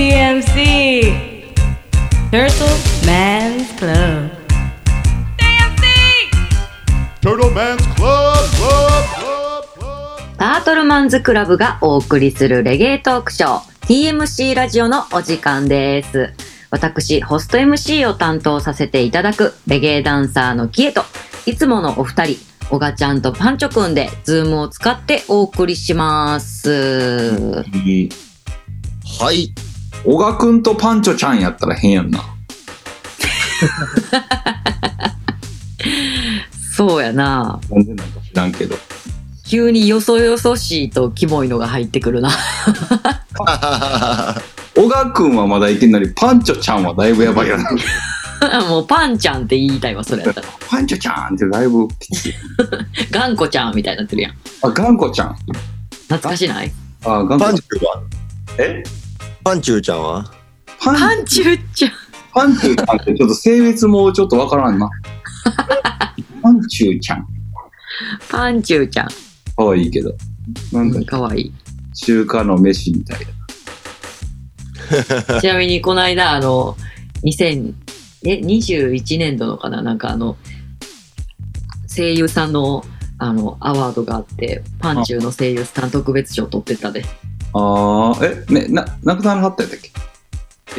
TMC Turtle Man's Club Turtle Man's Club, Club, Club, Club. タートルマンズクラブがお送りするレゲエトークショー TMC ラジオのお時間です。私、ホスト MC を担当させていただくレゲエダンサーのキエと、いつものお二人、オガちゃんとパンチョくんで、ズームを使ってお送りします。はい。小賀くんとパンチョちゃんやったら変やんな。そうやな。なんでなんか知らんけど。急によそよそしいとキモいのが入ってくるな。小賀くんはまだいけんのに、パンチョちゃんはだいぶやばいやな。もうパンちゃんって言いたいわ、それやったら。パンチョちゃんってだいぶきつい。頑固ちゃんみたいになってるやん。あ、頑固ちゃん。懐かしない？あ、頑固パンチューは？え？パンチューちゃんは？パンパンチューちゃん。パンチューちゃんってちょっと性別もちょっとわからんな。パンチューちゃん。パンチューちゃん。かわいいけど。なんかかわいい。中華の飯みたい ちなみにこの間、あの、2000、え、21年度のかな？なんかあの、声優さんの、あの、アワードがあって、パンチューの声優さん特別賞取ってたで。ああ、え、ね、な、なくなるはったやったっけ？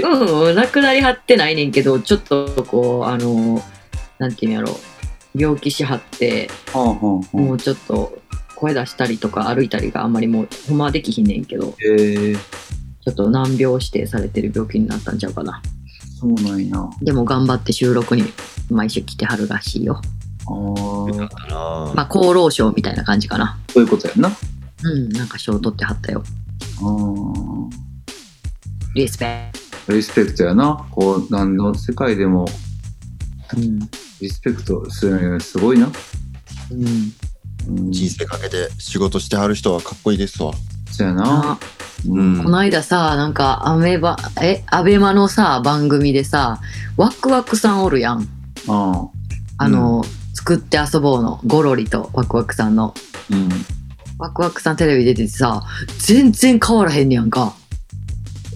うん、うん、なくなりはってないねんけど、ちょっとこう、あの、なんていうんやろ、病気しはって、はあはあはもうちょっと声出したりとか歩いたりがあんまりもう、ほんまはできひんねんけど、えー、ちょっと難病指定されてる病気になったんちゃうかな。そうなんや。あでも頑張って収録に毎週来てはるらしいよ。あー、あまあ、厚労省みたいな感じかな。そういうことやんな。あうん、なんか賞取ってはったよ。あ。リスペリスペクトやな。こう、何の世界でもクト。うん。リスペクトするのすごいな。うん。うん、人生かけて仕事してはる人はかっこいいですわ。そうやな。あうんこの間さ、なんか、アメバ、え、アベマのさ、番組でさ、ワクワクさんおるやん。ああ。あの、作って遊ぼうの、ゴロリとワクワクさんの。うん。ワクワクさんテレビ出ててさ、全然変わらへんねやんか。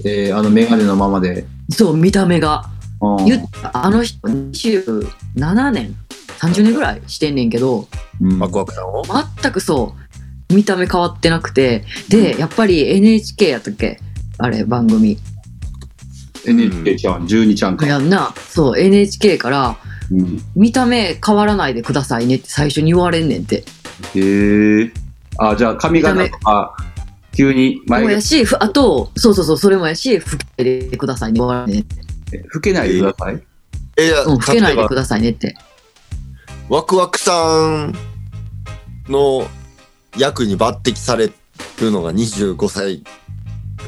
えー、あのメガネのままで。そう、見た目が。ああの人、27年 ?30 年ぐらいしてんねんけど、うん、ワクワクさんを？全くそう、見た目変わってなくて、で、やっぱり NHK やったっけ？あれ、番組。NHK ちゃん、12ちゃんか。やんな。そう、NHK から、うん、見た目変わらないでくださいねって最初に言われんねんって。へえ。あ、じゃあ髪型とか、急にも眉毛やし、ふあと、そうそうそう、それもやし、老けないでくださいね。老けないでください？えいや、うん、老けないでくださいねって。ワクワクさんの役に抜擢されるのが25歳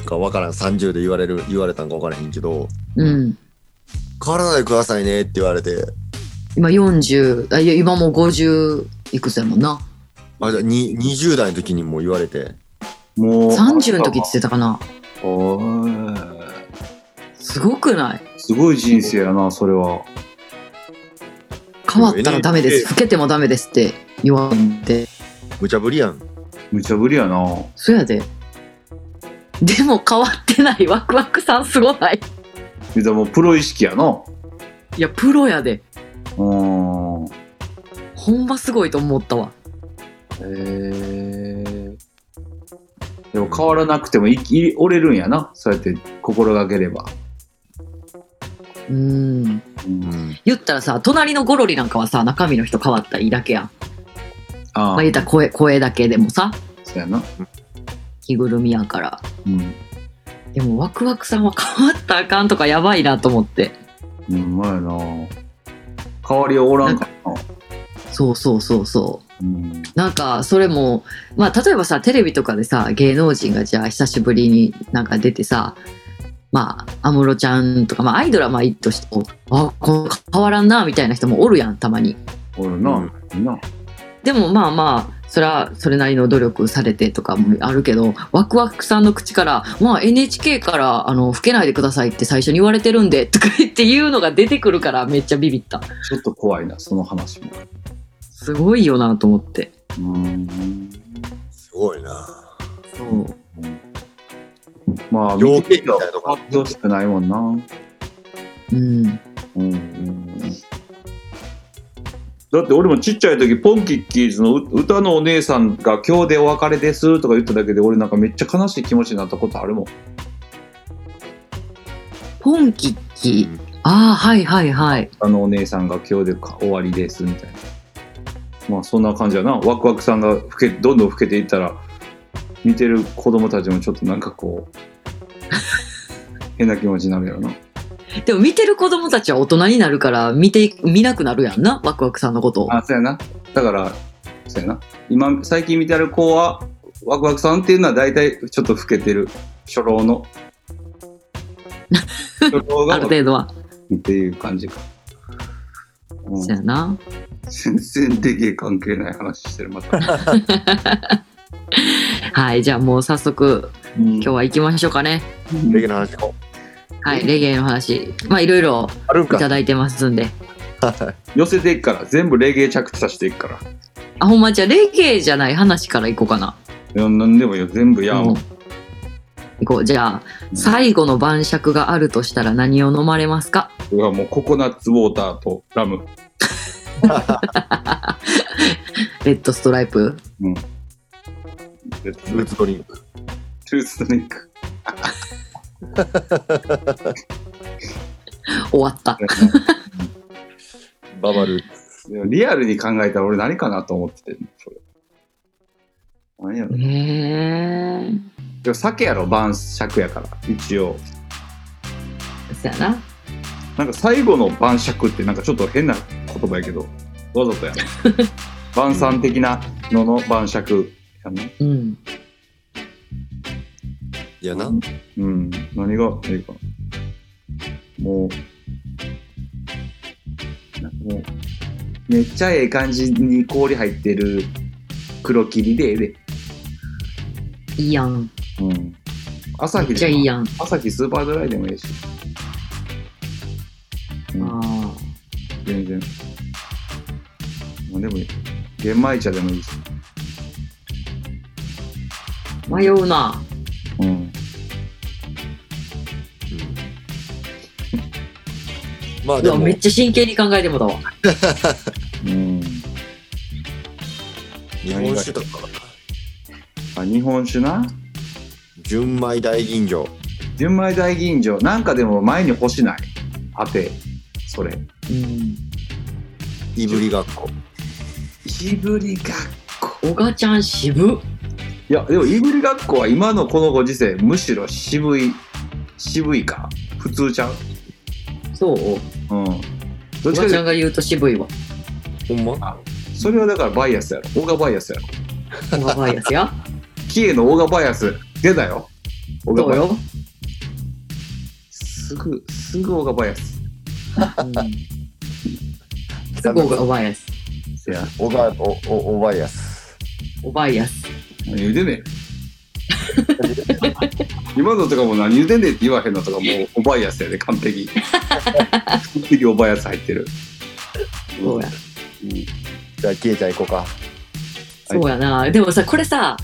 かわからん30で言われる言われたんかわからへんけどうん。変わらないでくださいねって言われて今40、あいや今もう50いくつやもんな。あじゃあに20代の時にも言われてもう。30の時って言ってたかな。おーすごくない？すごい人生やな、それは。変わったらダメです。老けてもダメですって言われて。無茶ぶりやん無茶ぶりやな。そやで。でも変わってないワクワクさんすごない？みたもうプロ意識やな。いや、プロやで。うーん。へほんますごいと思ったわ。え。でも変わらなくても生き折れるんやな。そうやって心がければ。うん。うんうん言ったらさ、隣のゴロリなんかはさ、中身の人変わったらいいだけやん。ああまあ、言ったら声、声だけでもさ、そうやな。着ぐるみやから。うん。でもワクワクさんは変わったらあかんとかやばいなと思って。うん、まやな。変わりはおらんかな。そうそうそうそ。なんか、それも、まあ、例えばさ、テレビとかでさ、芸能人がじゃあ久しぶりになんか出てさ、まあ、安室ちゃんとか、まあ、アイドルはまあいいとしても、あ、この変わらんな、みたいな人もおるやん、たまに。おるな。な。でもまあまあ、それはそれなりの努力されてとかもあるけど、ワクワクさんの口から、まあ NHK から、あの、老けないでくださいって最初に言われてるんで、とか言って言うのが出てくるからめっちゃビビった。ちょっと怖いな、その話も。すごいよなと思って。うん。すごいなそう。まあ、条件みたいな発表してないもんな。うん。うんうんだって俺もちっちゃい時ポンキッキーズのう歌のお姉さんが今日でお別れですとか言っただけで俺なんかめっちゃ悲しい気持ちになったことあるもん。ポンキッキ。ああ、はいはいはい。あのお姉さんが今日でか終わりですみたいな。まあそんな感じやな。ワクワクさんが老けどんどん老けていったら見てる子供たちもちょっとなんかこう 変な気持ちになるやろな。でも見てる子供たちは大人になるから見て、見なくなるやんな、ワクワクさんのことを。あ、そうやな。だから、そうやな。今、最近見てる子は、ワクワクさんっていうのは大体ちょっと老けてる初老の。初老あるが程度は。っていう感じか。うんそうやな。全然でけえ関係ない話してる、また。はい、じゃあもう早速、今今日は行きましょうかね。レゲの話もはい、レゲエの話。まあいろいろあるんかいただいてますんで。寄せていくから、全部レゲエ着地させていくから。あ、ほんま？じゃあレゲエじゃない話から行こうかな。いや、なんでもいいよ、全部やもうん行こう。じゃあ、最後の晩酌があるとしたら何を飲まれますか？うわもうココナッツウォーターとラム。レッドストライプ？レッツフルーツドリンクトゥースドリンク。終わった。ババルいやリアルに考えたら俺何かなと思ってて、それ。何やろ。へえ。でも酒やろ、晩酌やから、一応。そやな。なんか最後の晩酌ってなんかちょっと変な言葉やけど、わざとやな。晩餐的なのの晩酌やね。うん。いやなうん。何がいいかな。もう、なんかもう、めっちゃええ感じに氷入ってる黒霧でええで。いいやん。うん。朝め日でもっちゃいいやん。朝日スーパードライでもいいし。うん、あ全然。なんでもいい。玄米茶でもいいし。あ。迷うな。うん。まあでもめっちゃ真剣に考えてもだわ。うん。日本酒とかあ、日本酒な？純米大吟醸純米大吟醸。なんかでも前に欲しない？当て。それ。うん。いぶりがっこいぶりがっこ。おがちゃん渋。いや、でもいぶりがっこは今のこのご時世、むしろ渋い、渋いか？普通ちゃう？そううん。どおっちかがというちゃんが言うと渋いわ。ほんま？と、それはだからバイアスやろ。オーガバイアスやろ。おがバイアスや？キエのオーガバイアス出たよ。オーガバイアス。どうよ。すぐ、すぐオーガバイアス。うん。すぐおがバイアス。せや。おがおおおバイアスおバイアス。何言うてんねん。今のとかも何言うてんねんって言わへんのとかもうオバイアスやで、完璧。完璧オバイアス入ってる。そうや。じゃあケイちゃん行こうかそうやな。でもさ、これさ、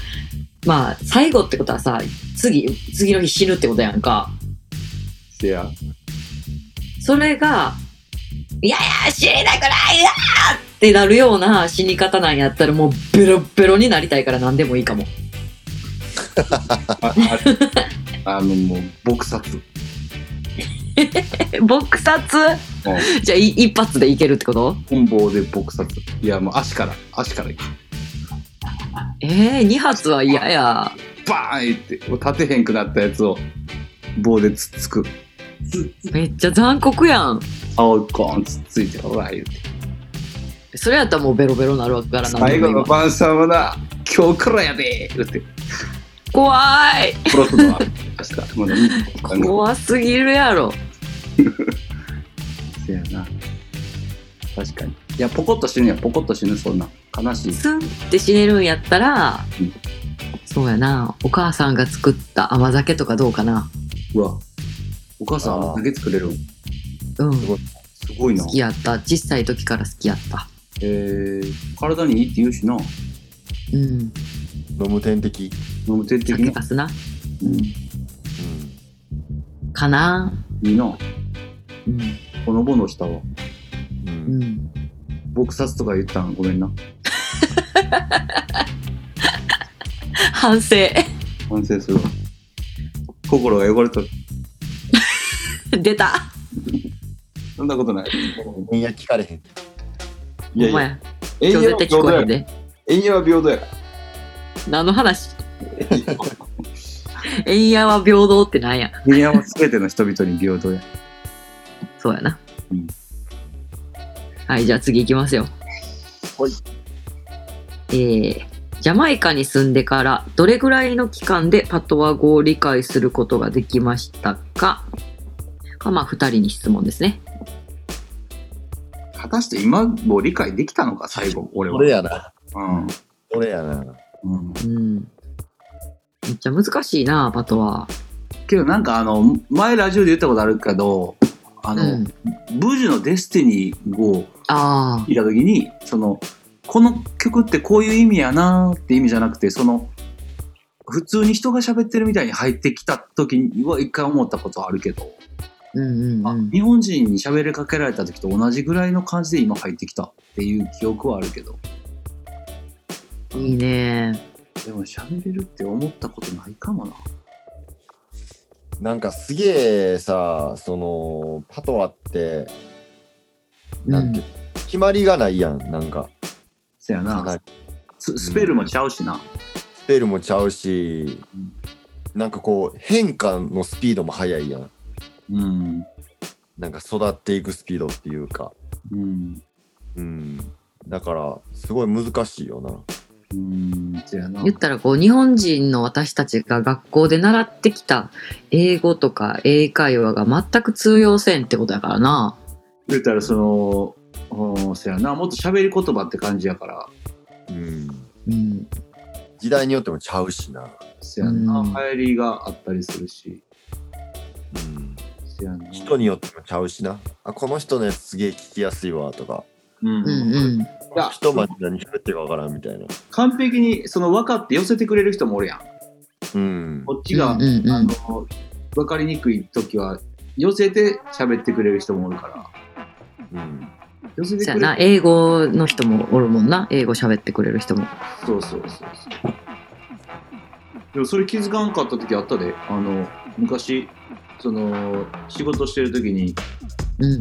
まあ、最後ってことはさ、次、次の日死ぬってことやんか。せや。それが、いやいや、死にたくないなってなるような死に方なんやったらもうベロベロになりたいから何でもいいかも。あ ああの、もう、撲殺。え 撲殺？うんじゃあい一発でいけるってこと？棍棒で撲殺。いや、もう足から、足から行く。えー、二発は嫌や。バーンいって、立てへんくなったやつを棒でつっつく。めっちゃ残酷やん。青いコーンつっついて、ほら言うて。それやったらもうベロベロなるわけから何最。後の晩餐はな、今日からやで言うて、怖い怖すぎるやろ。せやな。確かに。いや、ポコッと死ぬや、ポコッと死ぬ、そんな。悲しい。スンって死ねるんやったらうん、そうやな。お母さんが作った甘酒とかどうかな。うわ。お母さん、あーだけ作れるんうん。すごいすごいな好。きやった。小さい時から好きやった。えー、体にいいって言うしな。うん。飲む点滴飲む点滴ね。酒かすな。うん。うんかな。いいな。うん。ほのぼのしたわ。ううんん。撲殺とか言ったん？ごめんな。反省。反省するわ。心が汚れとる。出た。そんなことない。いや、聞かれへん。いやいや、お前、永今日絶対聞こえへんや。で。は平等やから。何の話？円やは平等ってなんや？は全ての人々に平等や。そうやな。うんはい、じゃあ次行きますよ。はい。えー、ジャマイカに住んでからどれぐらいの期間でパトワ語を理解することができましたかか？まあ、二人に質問ですね。果たして今も理解できたのか、最後、俺は。俺やな。うん。俺やな。うん。うん。めっちゃ難しいな、パトワ。けどなんかあの、前ラジオで言ったことあるけど、あの、うん。ブジュのデスティニーをあ聞いた時に、その、この曲ってこういう意味やなーって意味じゃなくて、その、普通に人が喋ってるみたいに入ってきた時には一回思ったことあるけど、あ。うんうんうん。あ日本人に喋りかけられた時と同じぐらいの感じで今入ってきたっていう記憶はあるけど、いいね。でも喋れるって思ったことないかもな。なんかすげえさ、その、パトワって、なんて、決まりがないやん、なんか。せやなかなり。ススペルもちゃうしな。スペルもちゃうし、なんかこう、変化のスピードも速いやん。うん。なんか育っていくスピードっていうか。うん。うん。だから、すごい難しいよな。うん。言ったらこう日本人の私たちが学校で習ってきた英語とか英会話が全く通用せんってことやからな。言ったらその、うんせやな。もっと喋り言葉って感じやから。うん。うん。時代によってもちゃうしな。せやな。うん流行りがあったりするし。人によってもちゃうしな。あ、この人のやつすげえ聞きやすいわとか。うん。うんうん。いや人まで何喋ってるかわからんみたいな。完璧にその分かって寄せてくれる人もおるやん。うん。こっちが、うんうんうんあの分かりにくい時は寄せて喋ってくれる人もおるからうん。寄せてくれるそうやな。英語の人もおるもんな。英語喋ってくれる人も。そうそうそうそうでもそれ気づかんかった時あったであの昔その仕事してる時にうん。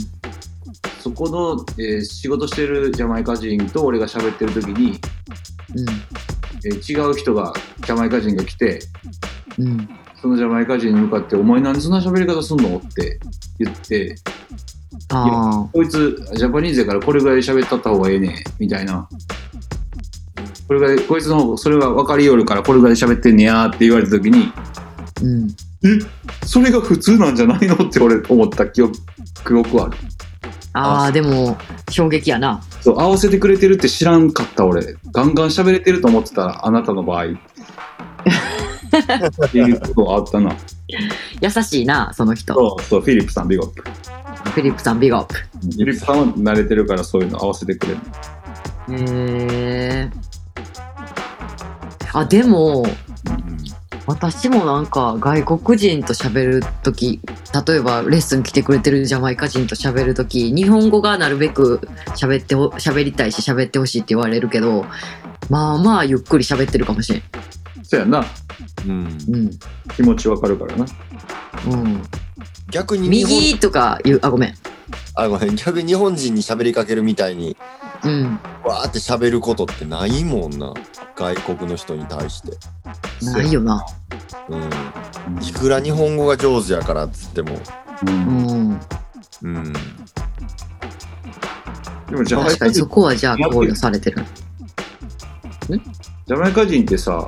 そこの、えー仕事してるジャマイカ人と俺が喋ってる時に、えー違う人がジャマイカ人が来てうん。うん。そのジャマイカ人に向かって「お前なんでそんな喋り方すんの?」って言ってあこいつジャパニーズやからこれぐらい喋ったった方がええねみたいな。これぐらい、こいつの方、それが分かりよるからこれぐらい喋ってんねやって言われた時に、あ。うん。それが普通なんじゃないのって俺思った記憶記憶はある。ああ、でも、衝撃やな。そう、合わせてくれてるって知らんかった俺。ガンガン喋れてると思ってたら、あなたの場合。っていうことはあったな。優しいな、その人。そう、そう、フィリップさん、ビゴップ。フィリップさん、ビッグアップ。フィリップさんは慣れてるからそういうの合わせてくれる。へえ。あ、でも、私もなんか外国人と喋るとき、例えばレッスン来てくれてるジャマイカ人と喋るとき、日本語がなるべく喋ってほ、喋りたいし喋ってほしいって言われるけど、まあまあゆっくり喋ってるかもしれん。そうやな。うん。うん。気持ちわかるからな。うん。逆に右とか言う、あ、ごめん。あごめん逆に日本人に喋りかけるみたいにうん。わーって喋ることってないもんな外国の人に対して、ないよな。うん、いくら日本語が上手やからっつっても、うんうん。うん、でもジャマイ確かにカ人そこはじゃあ考慮されてる。ジャマイカ人ってさ、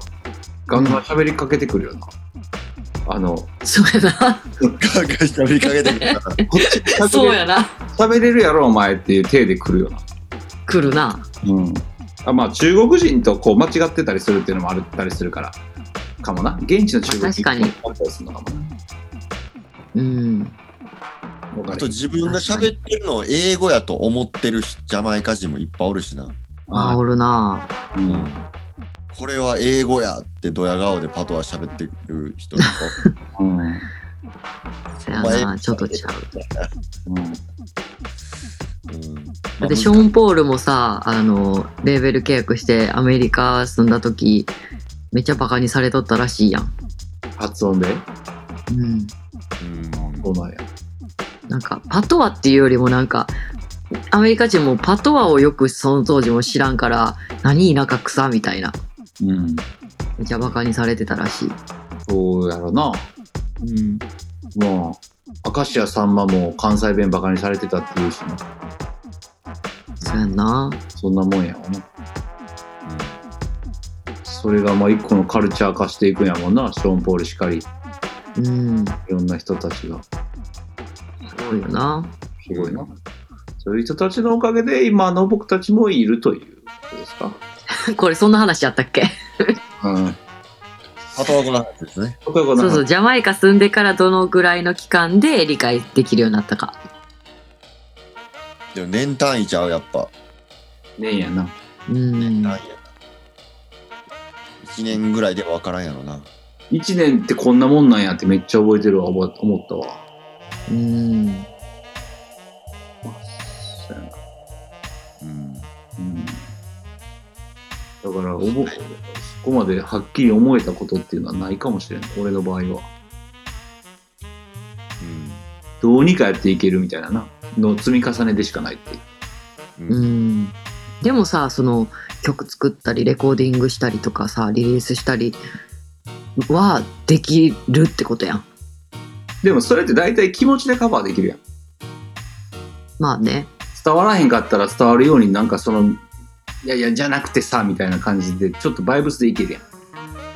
ガンガン喋りかけてくるよな。あの、こそうやな。ガンガン喋りかけてくるからっちそうやな。喋れるやろお前っていう体で来るよな。来るな。うん。あまあ中国人とこう間違ってたりするっていうのもあったりするから、かもな。現地の中国人まあ確かにあったりするのかもな。うん。あと自分が喋ってるのを英語やと思ってるジャマイカ人もいっぱいおるしな、あ、おるな。うんこれは英語やってドヤ顔でパトは喋ってる人とかうん そやな、ちょっとちゃう。うんうん。だってショーン・ポールもさ、あの、レーベル契約してアメリカ住んだ時、めっちゃバカにされとったらしいやん。発音で？うん。うんそうなんや。なんか、パトワっていうよりもなんか、アメリカ人もパトワをよくその当時も知らんから、何田舎草みたいな。うん。めっちゃバカにされてたらしい。そうやろな。うん。まあ、明石家さんまも関西弁バカにされてたっていうしな。そうやんな。そんなもんやわな。それがまあ一個のカルチャー化していくんやもんな。ショーン・ポールしかり、いうん。ろんな人たちが。すごいよな。すごいな。そういう人たちのおかげで今の僕たちもいるということですか？これそんな話やったっけ？うん。ですね。僕はこのそうそう、ジャマイカ住んでからどのぐらいの期間で理解できるようになったか。でも年単位ちゃう、やっぱ。ねえやな。うん。単位やな。1年ぐらいでは分からんやろな。一年ってこんなもんなんやってめっちゃ覚えてるわ、覚え思ったわ。うん。そうやな。うん。うん。だから、おぼ、そこまではっきり思えたことっていうのはないかもしれない。俺の場合は。うん。どうにかやっていけるみたいなな。の積み重ねでしかないっていう。う。うんん。でもさ、その曲作ったりレコーディングしたりとかさ、リリースしたりはできるってことやん。でもそれって大体気持ちでカバーできるやん。まあね。伝わらへんかったら伝わるようになんかその、いやいや、じゃなくてさ、みたいな感じで、ちょっとバイブスでいけるやん。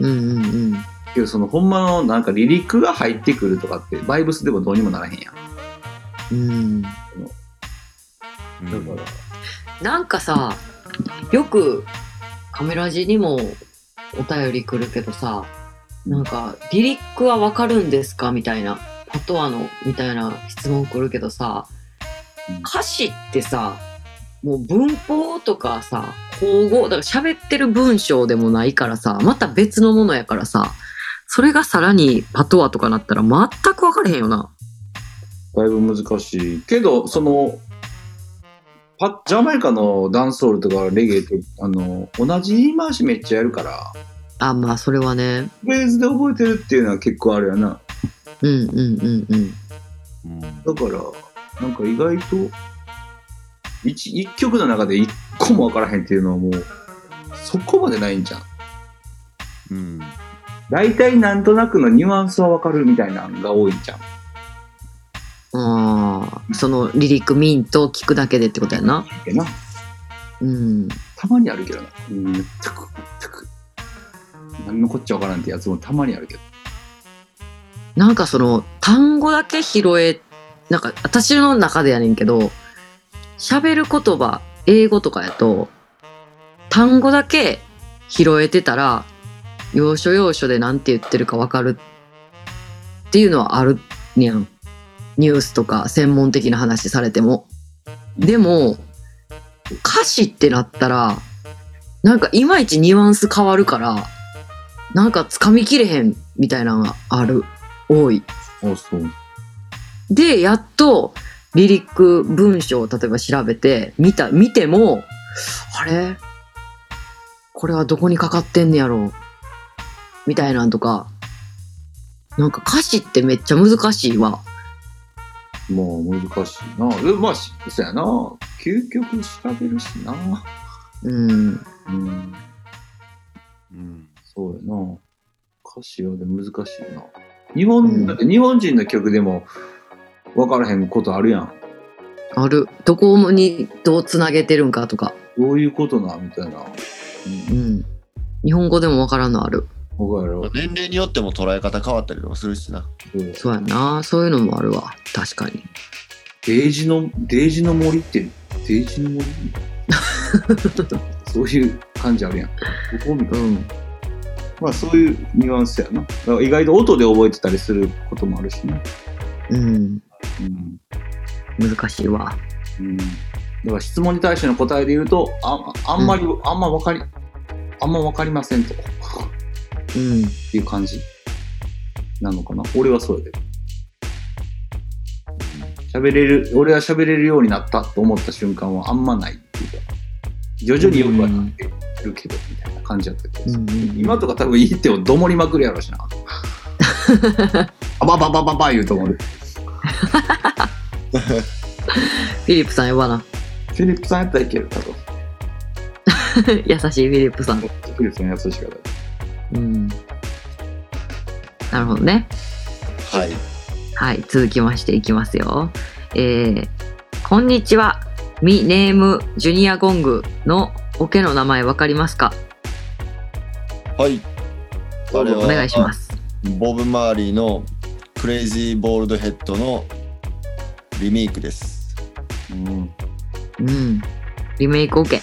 うんうんうん。けどそのほんまのなんかリリックが入ってくるとかって、バイブスでもどうにもならへんやん。うん。だから、なんかさ、よくカメラ字にもお便り来るけどさ、なんか、リリックはわかるんですかみたいな、パトワの、みたいな質問来るけどさうん、歌詞ってさ、もう文法とかさ、口語、だから喋ってる文章でもないからさ、また別のものやからさ、それがさらにパトワとかなったら全く分かれへんよな。だいぶ難しい。けど、その、パジャマイカのダンスホールとかレゲエって、あの、同じ言い回しめっちゃやるから、あ、まあそれはね。フレーズで覚えてるっていうのは結構あるやな。うんうんうんうん。うん。だから、なんか意外と、一一曲の中で一個もわからへんっていうのはもう、そこまでないんじゃん。うん。大体なんとなくのニュアンスはわかるみたいなのが多いんじゃん。ああ、そのリリックミントを聞くだけでってことやな。けな。うん。たまにあるけどな。うん、全く、全く。何のこっちゃわからんってやつもたまにあるけど。なんかその単語だけ拾え、なんか私の中でやねんけど、喋る言葉、英語とかやと、単語だけ拾えてたら、要所要所で何て言ってるかわかるっていうのはあるにゃん。ニュースとか専門的な話されても。でも、歌詞ってなったら、なんかいまいちニュアンス変わるから、なんか掴みきれへんみたいなのがある。多い。あ、そう。で、やっと、リリック文章を例えば調べて、見た、見ても、あれ？これはどこにかかってんねやろ？うみたいなんとか、なんか歌詞ってめっちゃ難しいわ。もう難しいな。でまあ、しそうやな。究極調べるしな。うん。うん。うん。そうやな。歌詞はで難しいな。日本、うんだって日本人の曲でも分からへんことあるやん。ある。どこにどうつなげてるんかとか。どういうことなみたいな。ううん。ん。日本語でもわからんのある。年齢によっても捉え方変わったりとかするしな。そうそうやな。そういうのもあるわ。確かに。デージの、デージの森って、デージの森？そういう感じあるやん。どこみたいな。うん。まあそういうニュアンスやな。意外と音で覚えてたりすることもあるしね。うん。うん。難しいわ。うん。だから質問に対しての答えで言うと、ああんまり、あんま分かり、あんま分かりませんと。うん。っていう感じなのかな俺はそうやで。喋れる、俺は喋れるようになったと思った瞬間はあんまないっていうか、徐々によくはなってるけど、みたいな感じだったけど、うんうん今とか多分いいってをどもりまくるやろしな。あばばばばば言うと思う。フィリップさん呼ばな。フィリップさんやったらいける、多分。優しいフィリップさん。フィリップさん優しいから。うん。なるほどね。はい。はい、続きましていきますよ。えー、こんにちは。ミネームジュニアゴングのオケの名前わかりますか？はい。あれお願いします。ボブ・マーリーの Crazy Baldhead のリメイクです。うん。うん。リメイクオケ。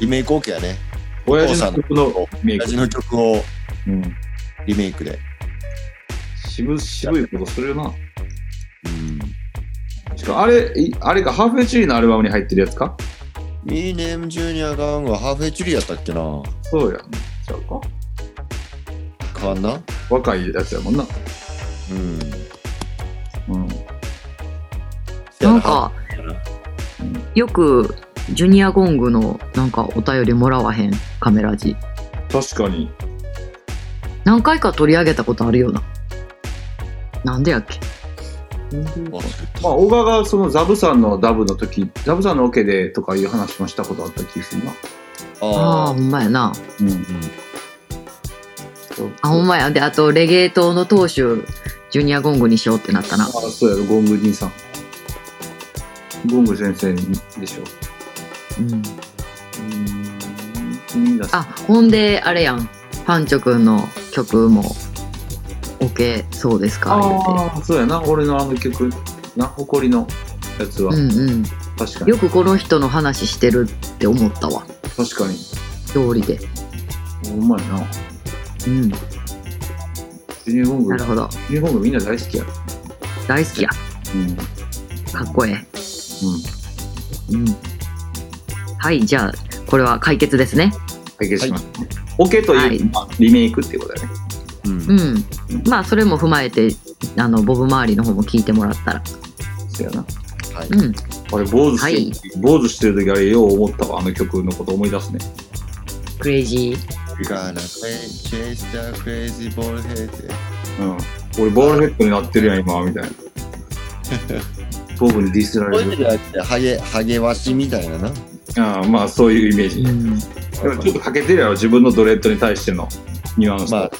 リメイク OK やね。親父の曲のメイク。親父の曲をうん。リメイクで。渋渋いことするな。うん。しかもあれ、いあれか、ハーフウェイチ Tree のアルバムに入ってるやつか？ミーネーム・ジュニアガンはハーフエチュリーやったっけな？そうやん。ちゃうか？かな？若いやつやもんな。うん。うん。なんか、うんよくジュニアゴングのなんかお便りもらわへんカメラ字。確かに。何回か取り上げたことあるような。なんでやっけ？まあ、小川がそのザブさんのダブの時、ザブさんのオケでとかいう話もしたことあった気がするな。ああ、あほんまやな。うん。ーあ、ほんまや。で、あと、レゲエ党の党首、ジュニアゴングにしようってなったなあ。そうやろ、ゴング兄さん。ゴング先生でしょ。うん。あ、ほん。で、あれやん。パンチョくん。の曲も、オケそうですかああ、そうやな。俺のあの曲、な、誇りのやつは。うん。うん。確かに。よくこの人の話してるって思ったわ。確かに。通りで。うまいな。うん。ジュニアゴング、なるほど。ュニアゴングみん。な大好きや。大好きや。うん。かっこええうん。うん。はい、じゃあ、これは解決ですね。解決しましたね。オケという、まあリメイクっていうことだよね。うんうん。まあ、それも踏まえて、あの、ボブ周りの方も聞いてもらったら。そうやな。はい。うん。あれ、坊主して、はい坊主してる時あれ、よう思ったわ。あの曲のこと思い出すね。クレイジ Gonna chase the crazy ball head うん。俺、ボールヘッドになってるやん、今、みたいな。ボブにディスられる。ハゲハゲワシみたいななああ、まあ、そういうイメージ。ー。うん。でもちょっと欠けてるやろ、自分のドレッドに対してのニュアンスと。まあ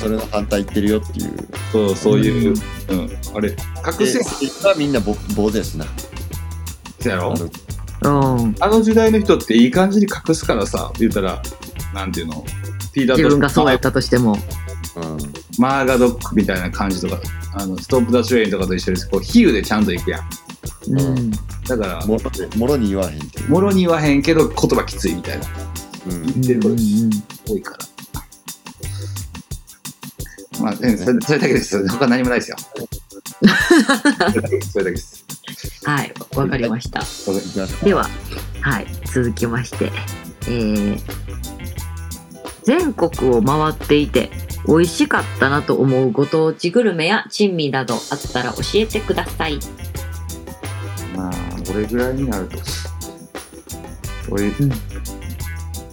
それの反対言ってるよっていうそう、そういう、うん。あれ、隠せではみんなぼ坊主ですなやろ？あのうん。あの時代の人っていい感じに隠すからさ、言ったら、なんていうの、ピーター自分がそうやマったとしても。うんマーガドックみたいな感じとか、あのストップ・ダ・トレインとかと一緒です。こう比喩でちゃんと行くやん。うん。だから、もろでもろに言わへんっていうもろに言わへんけど言葉きついみたいな。うん言ってること多いから。まあ、うんそれそれだけです。他何もないですよ。それだけです。はい、わかりました。では、はい、続きまして、えー、全国を回っていて美味しかったなと思うご当地グルメや珍味などあったら教えてください。まあ、俺ぐらいになると。俺、ん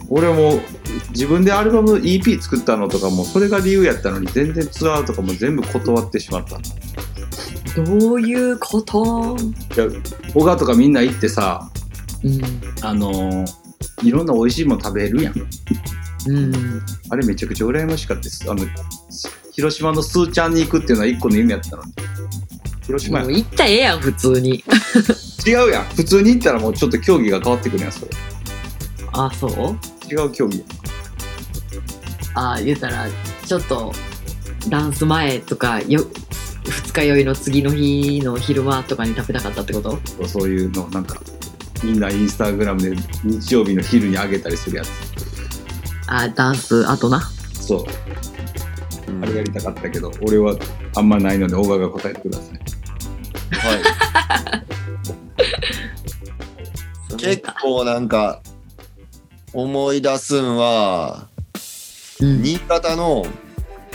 俺も自分でアルバム EP 作ったのとかもそれが理由やったのに全然ツアーとかも全部断ってしまった。いどういうこと？や、小川とかみんな行ってさ、うん。あのーいろんな美味しいもの食べるやん。うん。あれめちゃくちゃ羨ましかったです。あの、広島のスーちゃんに行くっていうのは一個の夢やったのに。広島やもう行ったらええやん、普通に。違うやん。普通に行ったらもうちょっと競技が変わってくるやん、それ。あ、そう？違う競技やん。あ、言ったら、ちょっと、ダンス前とか、よ、二日酔いの次の日の昼間とかに食べたかったってこと？そういうのなんかみんなインスタグラムで日曜日の昼に上げたりするやつあ、ダンス、あとな？そううんあれやりたかったけど俺はあんまないので小川が答えてくださいはい。結構なんか思い出すんはうん。新潟の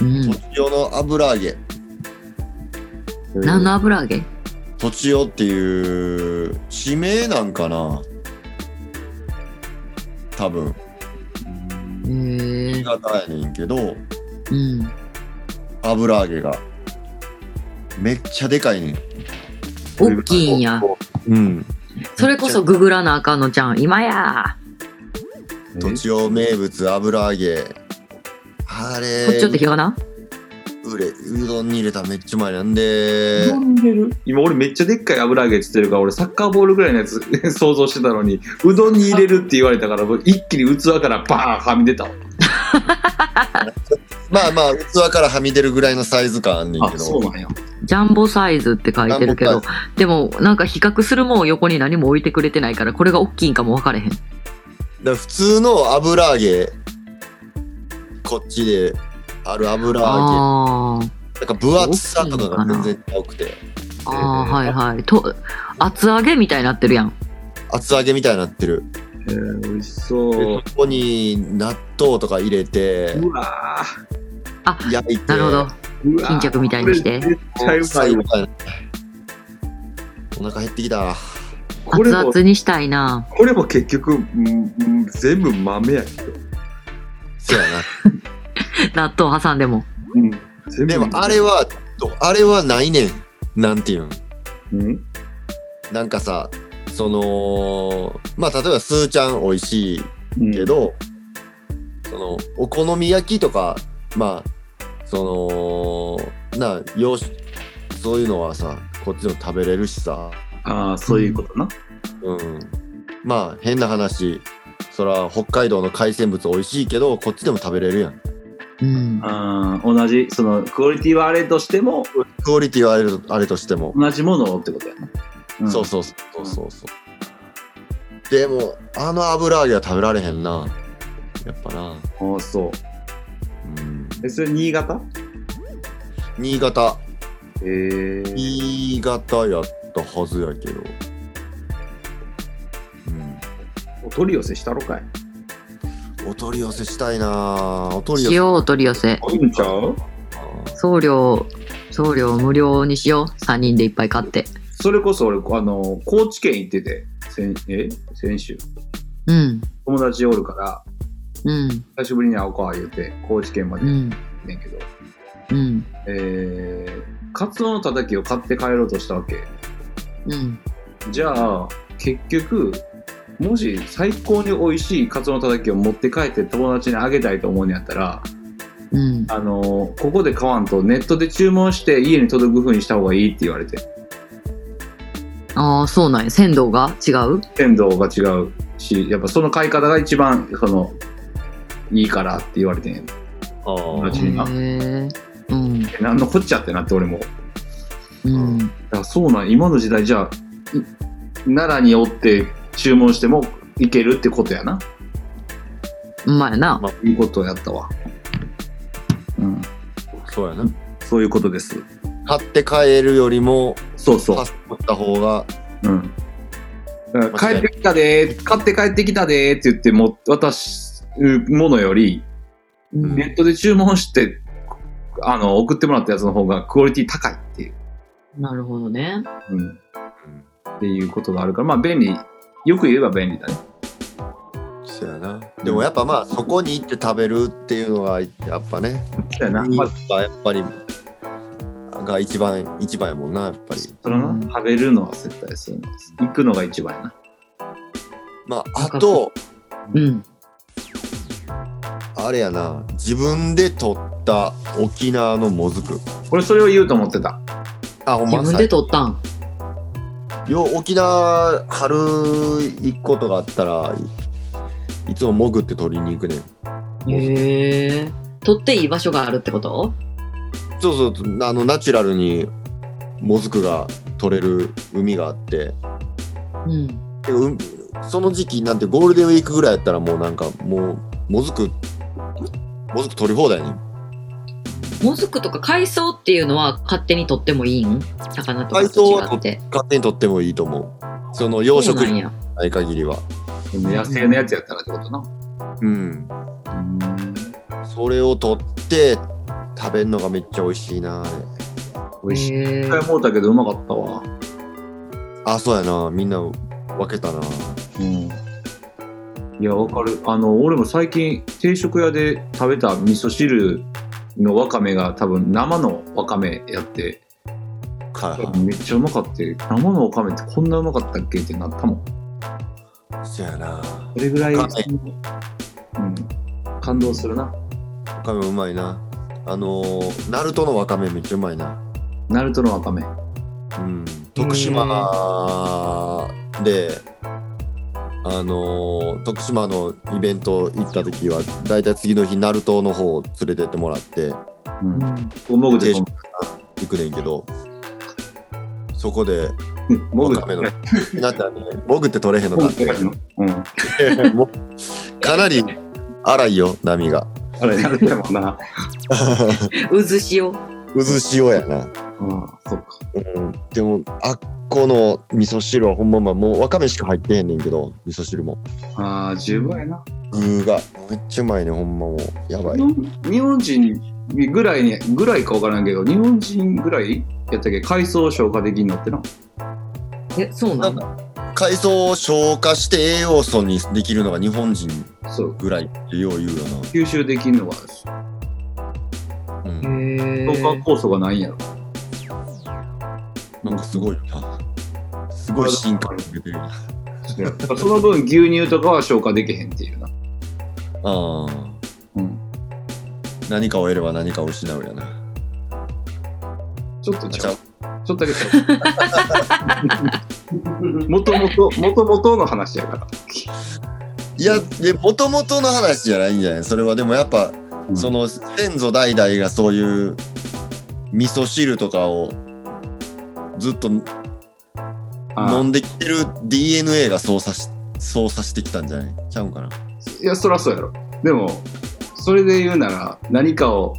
うん。栃尾の油揚げ何の油揚げ？とちおっていう地名なんかな。多分。新潟やねんけどうん。油揚げが。めっちゃでかいねん大きいんや。うん。それこそググらなあかんのちゃん？今や。とちお名物油揚げ。あれ。こっちょってひがな？うれうどんに入れたらめっちゃうまいなんで。今俺めっちゃでっかい油揚げっつってるから俺サッカーボールぐらいのやつ 想像してたのにうどんに入れるって言われたから一気に器からバーンはみ出たわ。まあまあ器からはみ出るぐらいのサイズ感あんねんあけど。そうなんやジャンボサイズって書いてるけどでもなんか比較するもん横に何も置いてくれてないからこれが大きいんかも分かれへん。だ普通の油揚げこっちである油揚げ。なんか分厚さとかが全然違くて。あーはいはい。と厚揚げみたいになってるやん。厚揚げみたいになってる。えー、美味しでそう。そこに納豆とか入れてうわ焼いて。なるほどーうわー巾着みたいにしてこれ絶対うまいお腹減ってきた。これも熱々にしたいな。これも結局、うんうん、全部豆やけど、そうや 納豆挟んでも。うん、でもあれはあれはないねん。なんていうんうん？なんかさそのまあ例えばスーちゃん美味しいうん。けど、そのお好み焼きとかまあそのなよしそういうのはさこっちでも食べれるしさ。ああそういうことな、うん。まあ変な話そら北海道の海鮮物美味しいけどこっちでも食べれるやん。うん。あー同じそのクオリティはあれとしてもクオリティはあれあれとしても、同じものをってことやな、ん。そうそうそうそうそう。でもあの油揚げは食べられへんな。やっぱな。ああそう。うんえそれ新潟？新潟。えー、新潟やったはずやけど。うん。お取り寄せしたろかい。お取り寄せしたいな。お取り寄せ。しようお取り寄せ。いいんちゃう？送料送料無料にしよう。3人でいっぱい買って。それこそ俺あの高知県行ってて。先え？先週。うん。友達おるからうん。久しぶりに会おうか言うて高知県まで行うんけど、うん。えー、カツオのたたきを買って帰ろうとしたわけ。うんじゃあ結局もし最高に美味しいカツオのたたきを持って帰って友達にあげたいと思うんやったらうん。あのここで買わんとネットで注文して家に届く風にした方がいいって言われて。ああそうなんや。鮮度が違う？鮮度が違うしやっぱその買い方が一番そのいいからって言われてんや。んあ同ーじにあへえうん。え何のこっちゃってなって俺も。うん。だからそうなん今の時代じゃあい奈良におって注文してもいけるってことやな。うまいな。いいことやったわ。うん。そうやな。そういうことです。買って帰るよりもそうそう。パスポった方がうん。帰ってきたでー買って帰ってきたでーって言っても渡すものよりうん。ネットで注文してあの送ってもらったやつの方がクオリティ高いっていう、なるほどね。うん、っていうことがあるからまあ便利。よく言えば便利だね。そうやな。でもやっぱまあそこに行って食べるっていうのがやっぱねそうやな、やまあ、っぱりが一番一番やもんなやっぱり。それな食べるのは絶対そうなんです。行くのが一番やな。まああとうんあれやな。自分で取った沖縄のもずく。俺それを言うと思ってた。あほんま？自分で取ったん？よ沖縄春行くことがあったらいいつも潜って取りに行くねん。へえ取っていい場所があるってこと？そうそう。あのナチュラルにもずくが取れる海があって。うん。でうんその時期なんてゴールデンウィークぐらいやったらもうなんかもうもずくもずく取り放題ねもずくとか海藻っていうのは勝手に取ってもいいん？魚とかと違って。勝手に取ってもいいと思う。その養殖にそうない限りは。野生のやつやったらってことな。うん。それを取って食べるのがめっちゃ美味しいなあれ。美味しい。一回思うたけどうまかったわ。あ、そうやな。みんな分けたな。うん。いや、わかる。あの、俺も最近、定食屋で食べた味噌汁のわかめが多分生のわかめやって。めっちゃうまかって、生のわかめってこんなうまかったっけってなったもん。そうやな。それぐらい、うん、感動するな。わかめうまいな。あのー、ナルトのわかめめっちゃうまいな。ナルトのわかめ。うん。徳島で、あのー、徳島のイベント行った時は、だいたい次の日、ナルトの方を連れてってもらってうん。もぐで定、食行くねんけど、そこで、もぐわかめの、なったらね、潜って取れへんのだって。うん。もうかなり荒いよ、波が。渦潮。渦潮やな。うん、そっか。うん、でも、あっこの味噌汁はほんままあもうわかめしか入ってへんねんけど、味噌汁も。ああ、十分やな。具がめっちゃうまいね、ほんまもう。やばい。日本人ぐらいに、ぐらいかわからんけど、日本人ぐらいやったっけ？海藻消化できんのってな。え、そうなの海藻を消化して栄養素にできるのが日本人そう。ぐらいってよう言うよ吸収できんのは、消化ー酵素がないんやろ。なんかすごいよな。すごい進化を遂げてる。その分牛乳とかは消化できへんっていうな。ああ。うん。何かを得れば何かを失うやな。ちょっとちちゃう。ちょっとだけ。もともと、もともとの話やから。いや、で、もともとの話じゃないんじゃない？それはでもやっぱ、うんその先祖代々がそういう味噌汁とかをずっとあ飲んできてる DNA が操作し操作してきたんじゃない？ちゃうんかな？いや、そらそうやろ。でも、それで言うなら、何かを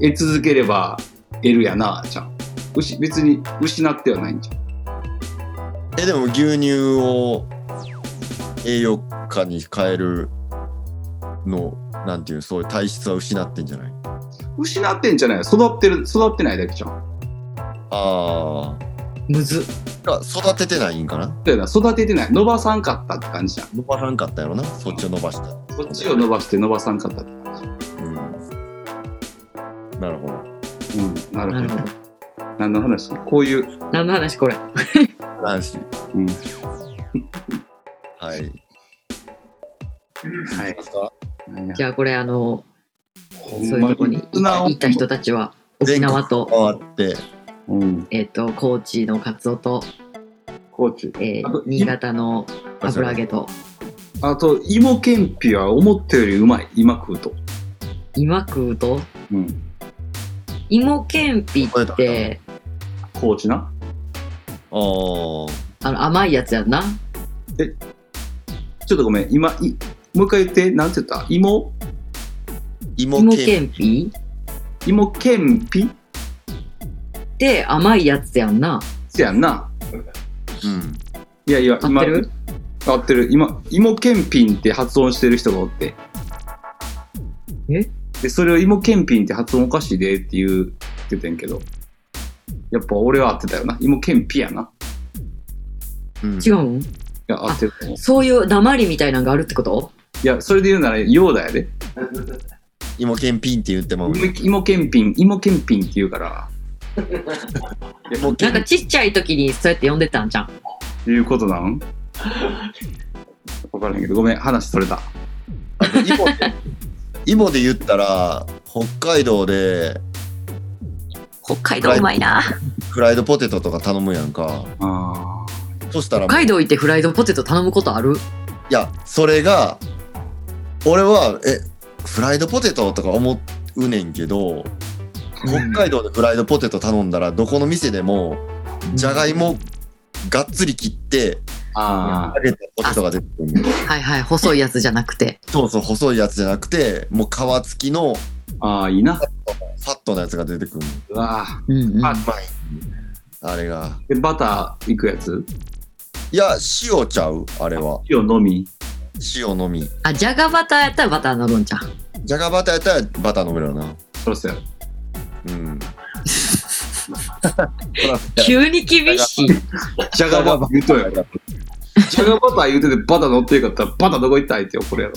得続ければ得るやな、じゃん。別に失ってはないんじゃん。え、でも牛乳を栄養価に変えるの、なんていう、そういう体質は失ってんじゃない？失ってんじゃない育ってる、育ってないだけじゃん。あむず。あ。育ててないんかな？だよな、育ててない。伸ばさんかったって感じじゃん。伸ばさんかったやろな？そっちを伸ばした。そっちを伸ばして伸ばさんかったって感じ。うん。なるほど。うん、なるほど。なるほど。何の話？こういう、何の話これ？話？うん、はい。はい。じゃあこれあの、ほそういうとこに行った人たちは、沖縄と、回って、うん、えっ、と、高知のカツオと、高知。えー新潟の油揚げと、あと、芋けんぴは思ったよりうまい。今食うと。今食うと、うん。芋けんぴって、高知な？ああ。あの甘いやつやんな。ちょっとごめん。今、いもう一回言って。なんて言った？芋？芋けん芋けんぴ？芋けんぴ？って甘いやつやんな。せやんな。うん。いやいや、今合ってる？合ってる。今、芋けんぴんって発音してる人がおって。え？で、それを芋けんぴんって発音おかしいでって言うって言ってんけど。やっぱ俺は合ってたよな。芋けんぴやな。うん、違うんいや、合ってる。そういう鉛みたいなのがあるってこと？いや、それで言うなら、ヨーダやで。芋けんぴんって言ってまうね。芋芋けんぴん、芋けんぴんって言うから。なんんかちっちゃい時にそうやって呼んでたんじゃん。っていうことなん？わからへんけど、ごめん、話それた。芋で 芋で言ったら、北海道で北海道うまいな。フライドポテトとか頼むやんか。あそしたら北海道行ってフライドポテト頼むことある？いや、それが、俺は、え、フライドポテトとか思うねんけど、北海道でフライドポテト頼んだら、どこの店でも、じゃがいもがっつり切って、あ揚げたポテトが出てくるのはいはい、細いやつじゃなくて。そうそう、細いやつじゃなくて、もう皮付きのあ、ああ、いいな。ファットなやつが出てくるの。うわあうんうん。い。あれが。で、バターいくやつ？いや、塩ちゃうあれは。塩のみ？塩のみ。あ、じゃがバターやったらバターなるんじゃん。じゃがバターやったらバター飲めるよな。そうっすよ。うん。急に厳しい。じゃがバター言うとや。じゃがバター言うててバター乗っていかったらバターどこ行ったんって怒るやろ。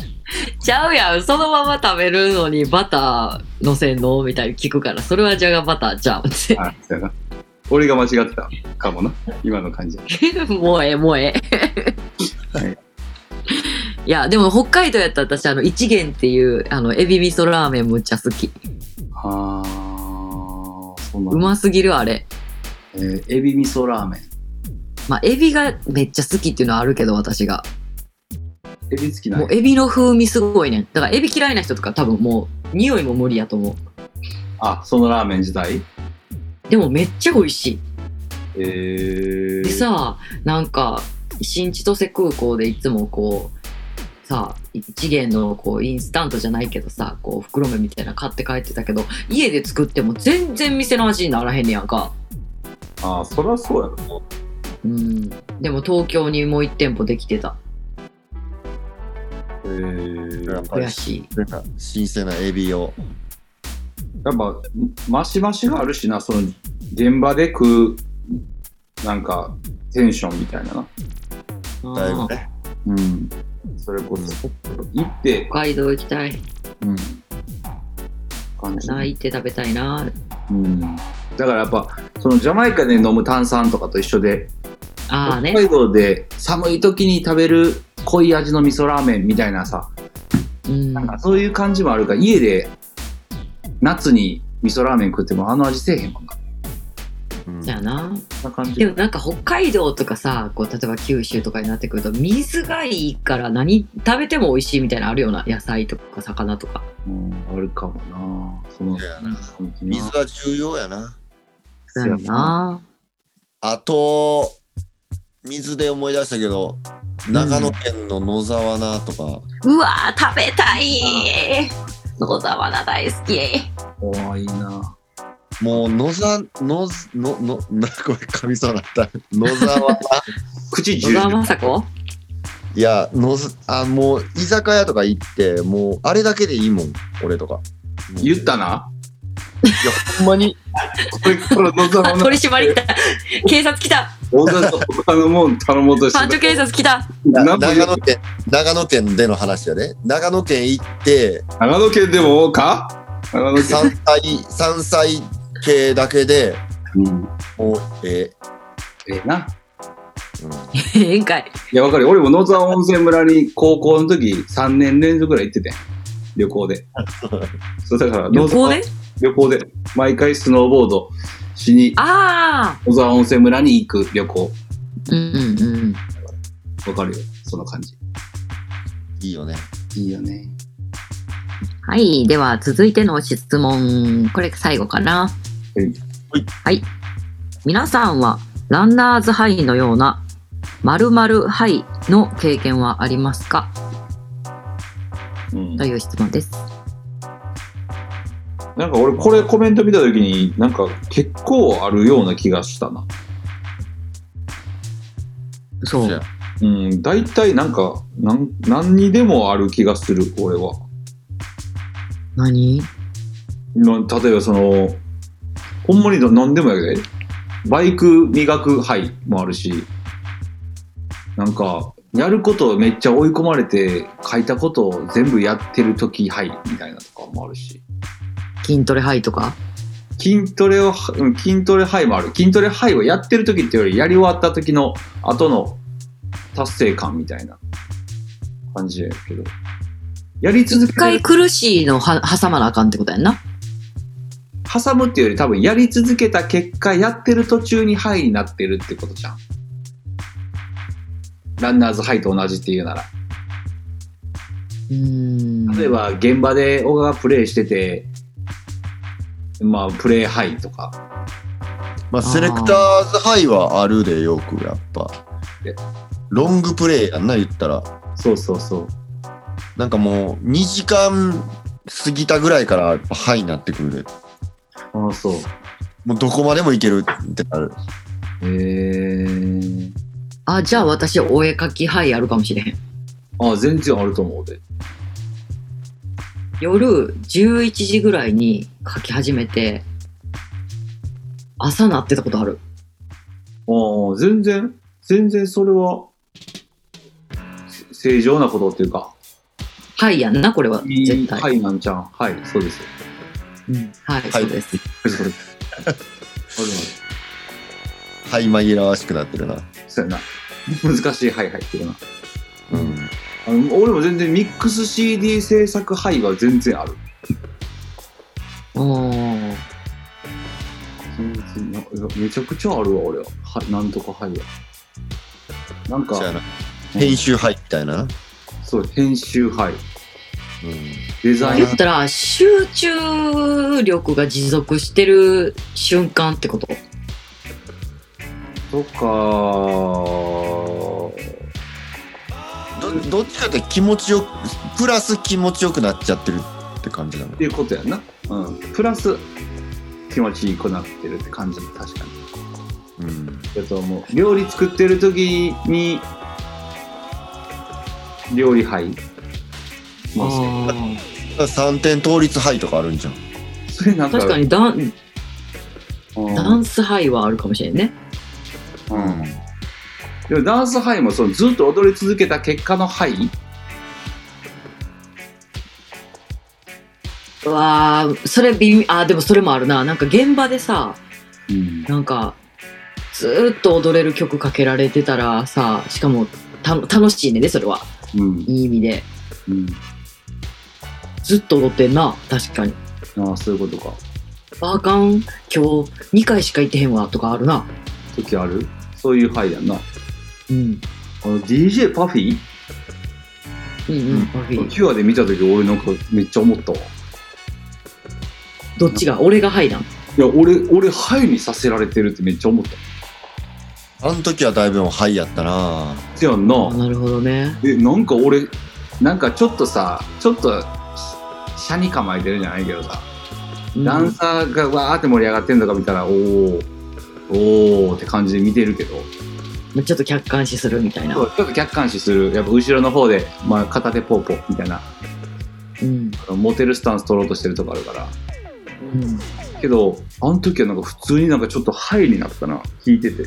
ちゃうやん。そのまま食べるのにバター乗せんのみたいに聞くから、それはじゃがバターちゃうって。あ、そうやな。俺が間違ってたかもな。今の感じ。もうええ、もうええ。はいいや、でも北海道やったら私、あの、一元っていう、あの、エビ味噌ラーメンむっちゃ好き。あー、そんなうますぎる、あれ。えーエビ味噌ラーメン。まあ、エビがめっちゃ好きっていうのはあるけど、私が。エビ好きなもうエビの風味すごいねん。だからエビ嫌いな人とか多分もう、匂いも無理やと思う。あ、そのラーメン自体？でもめっちゃ美味しい。えー。でさ、なんか、新千歳空港でいつもこう、さ、一元のこうインスタントじゃないけどさ、こう袋麺みたいなの買って帰ってたけど、家で作っても全然店の味にならへんねやんか。あー、そりゃそうやろ。うん。でも東京にもう一店舗できてた。えー。やっぱり悔しい。なんか新鮮なエビを。やっぱ、マシマシがあるしな、その、現場で食う、なんか、テンションみたいなな。だいぶね。うん。それこそ、行って、北海道行きたい。うん。感じ。な、行って食べたいな。うん。だからやっぱ、そのジャマイカで飲む炭酸とかと一緒で、ああね。北海道で寒い時に食べる濃い味の味噌ラーメンみたいなさ、うん。なんかそういう感じもあるから、家で夏に味噌ラーメン食ってもあの味せえへんもんな。うんな。な感じで。もなんか北海道とかさ、こう例えば九州とかになってくると水がいいから何食べても美味しいみたいなのあるような野菜とか魚とか。うん、あるかもな。その水は重要やな。そうやな。あと、水で思い出したけど、長野県の野沢菜とか、うわー食べたい野沢菜大好き。おーいいな。もう野沢、野、の、の、な、これ噛みそうになった。野沢 口重沢雅子？いや、のず、あ、もう、居酒屋とか行って、もう、あれだけでいいもん、俺とか。言ったな？いや、ほんまに、これから野沢 取り締まり来た。警察来た。小田と他のもん頼もうとしてパンチョ警察来た。長野県、長野県での話やで。長野県行って、長野県でもか？長野県。山菜、山菜系だけで、うん。もう、えええな。うんええんかい。いや、わかるよ。俺も野沢温泉村に高校の時3年連続ぐらい行っててん。旅行で。そうだから、野沢旅行で？旅行で。毎回スノーボードしにああ。野沢温泉村に行く旅行。うんうんうん。わかるよ。その感じ。いいよね。いいよね。はい。では、続いての質問。これ最後かな。はい。皆さんは、ランナーズハイのような、〇〇ハイの経験はありますか？うんと。いう質問です。なんか俺これコメント見た時になんか結構あるような気がしたな。そう。やうん、大体なんか、なん何にでもある気がする、俺は。何？な例えばその、ほんまに何でもやけど、バイク磨く範囲もあるし、なんか、やることをめっちゃ追い込まれて、書いたことを全部やってる時範囲みたいなとかもあるし、筋トレハイとか？筋トレを、うん筋トレ範囲もある。筋トレ範囲をやってる時っていうより、やり終わった時の後の達成感みたいな感じやけど。やり続け一回る、苦しいのは挟まなあかんってことやんな。挟むっていうより多分やり続けた結果、やってる途中に範囲になってるってことじゃん。ランナーズハイと同じっていうなら。うーん。例えば現場で小川がプレイしてて、まあプレイハイとか。まあ、セレクターズハイはあるでよく、やっぱえ。ロングプレイやんな、言ったら。そうそうそう。なんかもう、2時間過ぎたぐらいから、ハイになってくるで。ああ、そう。もうどこまでもいけるってなる。へえー。あ、じゃあ私、お絵描きハイあるかもしれへん。ああ、全然あると思うで。夜11時ぐらいに描き始めて、朝なってたことある。ああ、全然、全然それは、せ正常なことっていうか、はいやんな、これは。いい絶対。はいなんちゃん。はい、そうです。うんはい、はいそうです。はい紛らわしくなってるな。そうやな。難しいはいはいっていうな。うん。あの俺も全然ミックス CD 制作はいは全然ある。おー全然ないやめちゃくちゃあるわ、俺は。はい、なんとかはいは。なんか。編集はいみたいな。そう、編集はい。うん。デザイン言っ。たら、集中力が持続してる瞬間ってこと？とか、どどっちかって気持ちよく、プラス気持ちよくなっちゃってるって感じなの？っていうことやんな。うん。プラス、気持ちいいくなってるって感じ、確かに。うん。だと思う。料理作ってる時に、料理はい。もうあ3点倒立はいとかあるんじゃん。それなんか、確かにダンうんダンスハイはあるかもしれんね。うん。でもダンスハイもそのずっと踊り続けた結果のハイうわーそれ微妙、あー、でもそれもあるな。なんか現場でさ、うん。なんか、ずーっと踊れる曲かけられてたらさ、しかもた楽しいね、それは。うん。いい意味で。うん。ずっと踊ってんな、確かに。ああ、そういうことか。あかん、今日2回しか行ってへんわ、とかあるな。時ある？そういうハイやんな。うん。あの DJ パフィー？うんうん、パフィーキュアで見た時俺なんかめっちゃ思ったわ。いどっちが？俺がハイなんや、俺、俺ハイにさせられてるってめっちゃ思った。あの時はだいぶはいやったなせやんな。あなるほどね。え、なんか俺、なんかちょっとさ、ちょっと、し車に構えてるじゃないけどさ、うんダンサーがわーって盛り上がってんのか見たら、おー、おーって感じで見てるけど、ちょっと客観視するみたいな。ちょっと客観視する、やっぱ後ろの方で、まあ、片手ポーポーみたいな、うん。モテるスタンス取ろうとしてるとこあるから。うん。けど、あの時はなんか普通になんかちょっとハイになったな、聞いてて。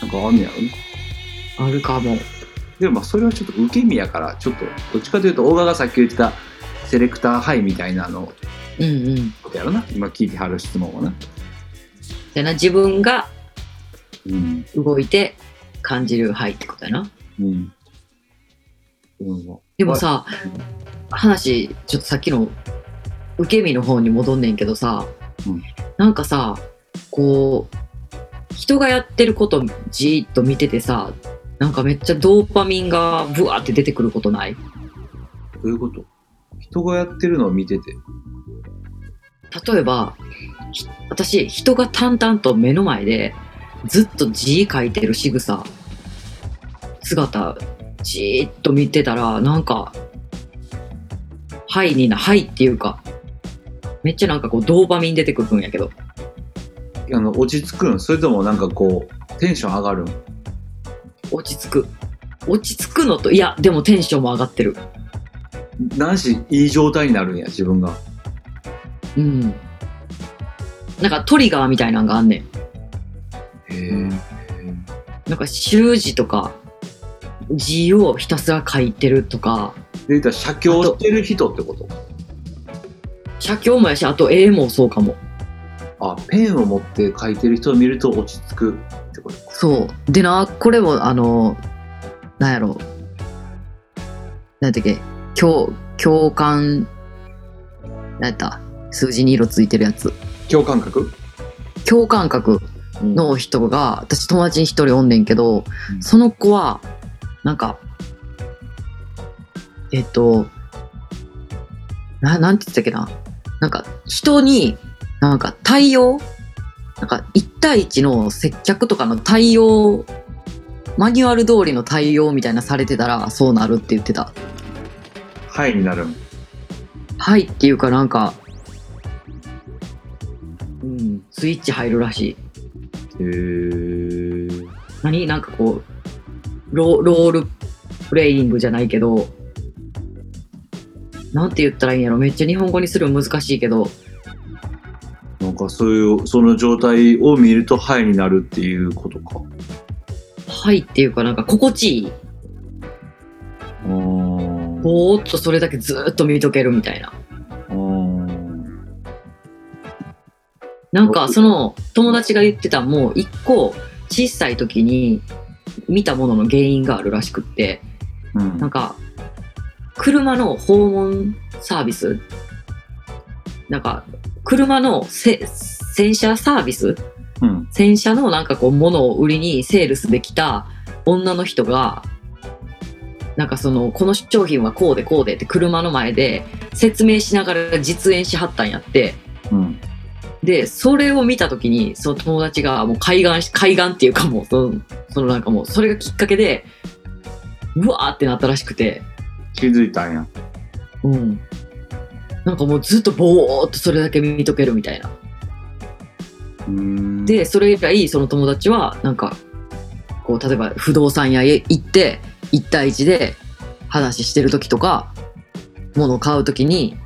なんかあんねやろ？ね。あるかも。でもまあそれはちょっと受け身やから、ちょっと、どっちかというと、大川がさっき言ってたセレクターハイみたいなのうんうん。ことやろな。今聞いてはる質問はな。でな、自分がうん。動いて感じるハイってことやな。うん。うん、でもさ、話、ちょっとさっきの受け身の方に戻んねんけどさ、うんなんかさ、こう、人がやってることじーっと見ててさ、なんかめっちゃドーパミンがブワーって出てくることない？どういうこと？人がやってるのを見てて。例えば、ひ私、人が淡々と目の前でずっと字書いてる仕草、姿、じーっと見てたら、なんか、はいにな、はいっていうか、めっちゃなんかこうドーパミン出てくるんやけど、あの、落ち着くん？それともなんかこう、テンション上がるん？落ち着く。落ち着くのと、いや、でもテンションも上がってる。男子いい状態になるんや、自分が。うん。なんかトリガーみたいなのがあんねん。へえ。なんか習字とか、字をひたすら書いてるとか、で、言ったら写経してる人ってこと写経もやし、あと絵もそうかも。あ、ペンを持って書いてる人を見ると落ち着くそう。でな、これも、あの、なんやろ。なんやっけ、共、共感、なんやった数字に色ついてるやつ。共感覚？共感覚の人が、私友達に一人おんねんけど、うんその子は、なんか、えっと、な、なんて言ってたっけな。なんか、人に、なんか対応なんか、一対一の接客とかの対応、マニュアル通りの対応みたいなされてたら、そうなるって言ってた。はいになるん。はいっていうかなんか、うん、スイッチ入るらしい。へえ。何？なんかこうロ、ロールプレイングじゃないけど、なんて言ったらいいんやろめっちゃ日本語にするの難しいけど、なんかそういうその状態を見るとハイになるっていうことか。はいっていうかなんか心地いい。うんぼーっとそれだけずーっと見とけるみたいな。うんなんかその友達が言ってたもう一個小さい時に見たものの原因があるらしくって、うん。なんか車の訪問サービス。なんか車のせ洗車サービス？うん。洗車のなんかこう物を売りにセールスできた女の人がなんかそのこの商品はこうでこうでって車の前で説明しながら実演しはったんやって。うん。でそれを見た時にその友達がもう海岸し海岸っていうかもうそのそのなんかもうそれがきっかけでうわーってなったらしくて。気づいたんや。うんなんかもうずっとぼーっとそれだけ見とけるみたいな。うん。でそれ以来その友達はなんかこう例えば不動産屋へ行って1対1で話してる時とか物を買う時に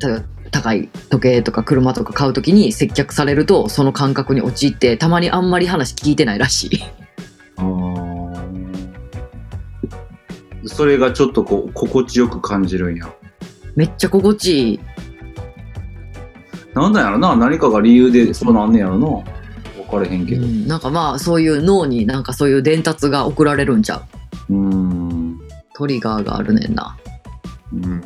例えば高い時計とか車とか買う時に接客されるとその感覚に陥ってたまにあんまり話聞いてないらしい。それがちょっとこう心地よく感じるんやめっちゃ心地いい。なんなんやろな？何かが理由でそうなんねやろな？分かれへんけど。うん。なんかまあそういう脳になんかそういう伝達が送られるんちゃう。うん。トリガーがあるねんな。うん。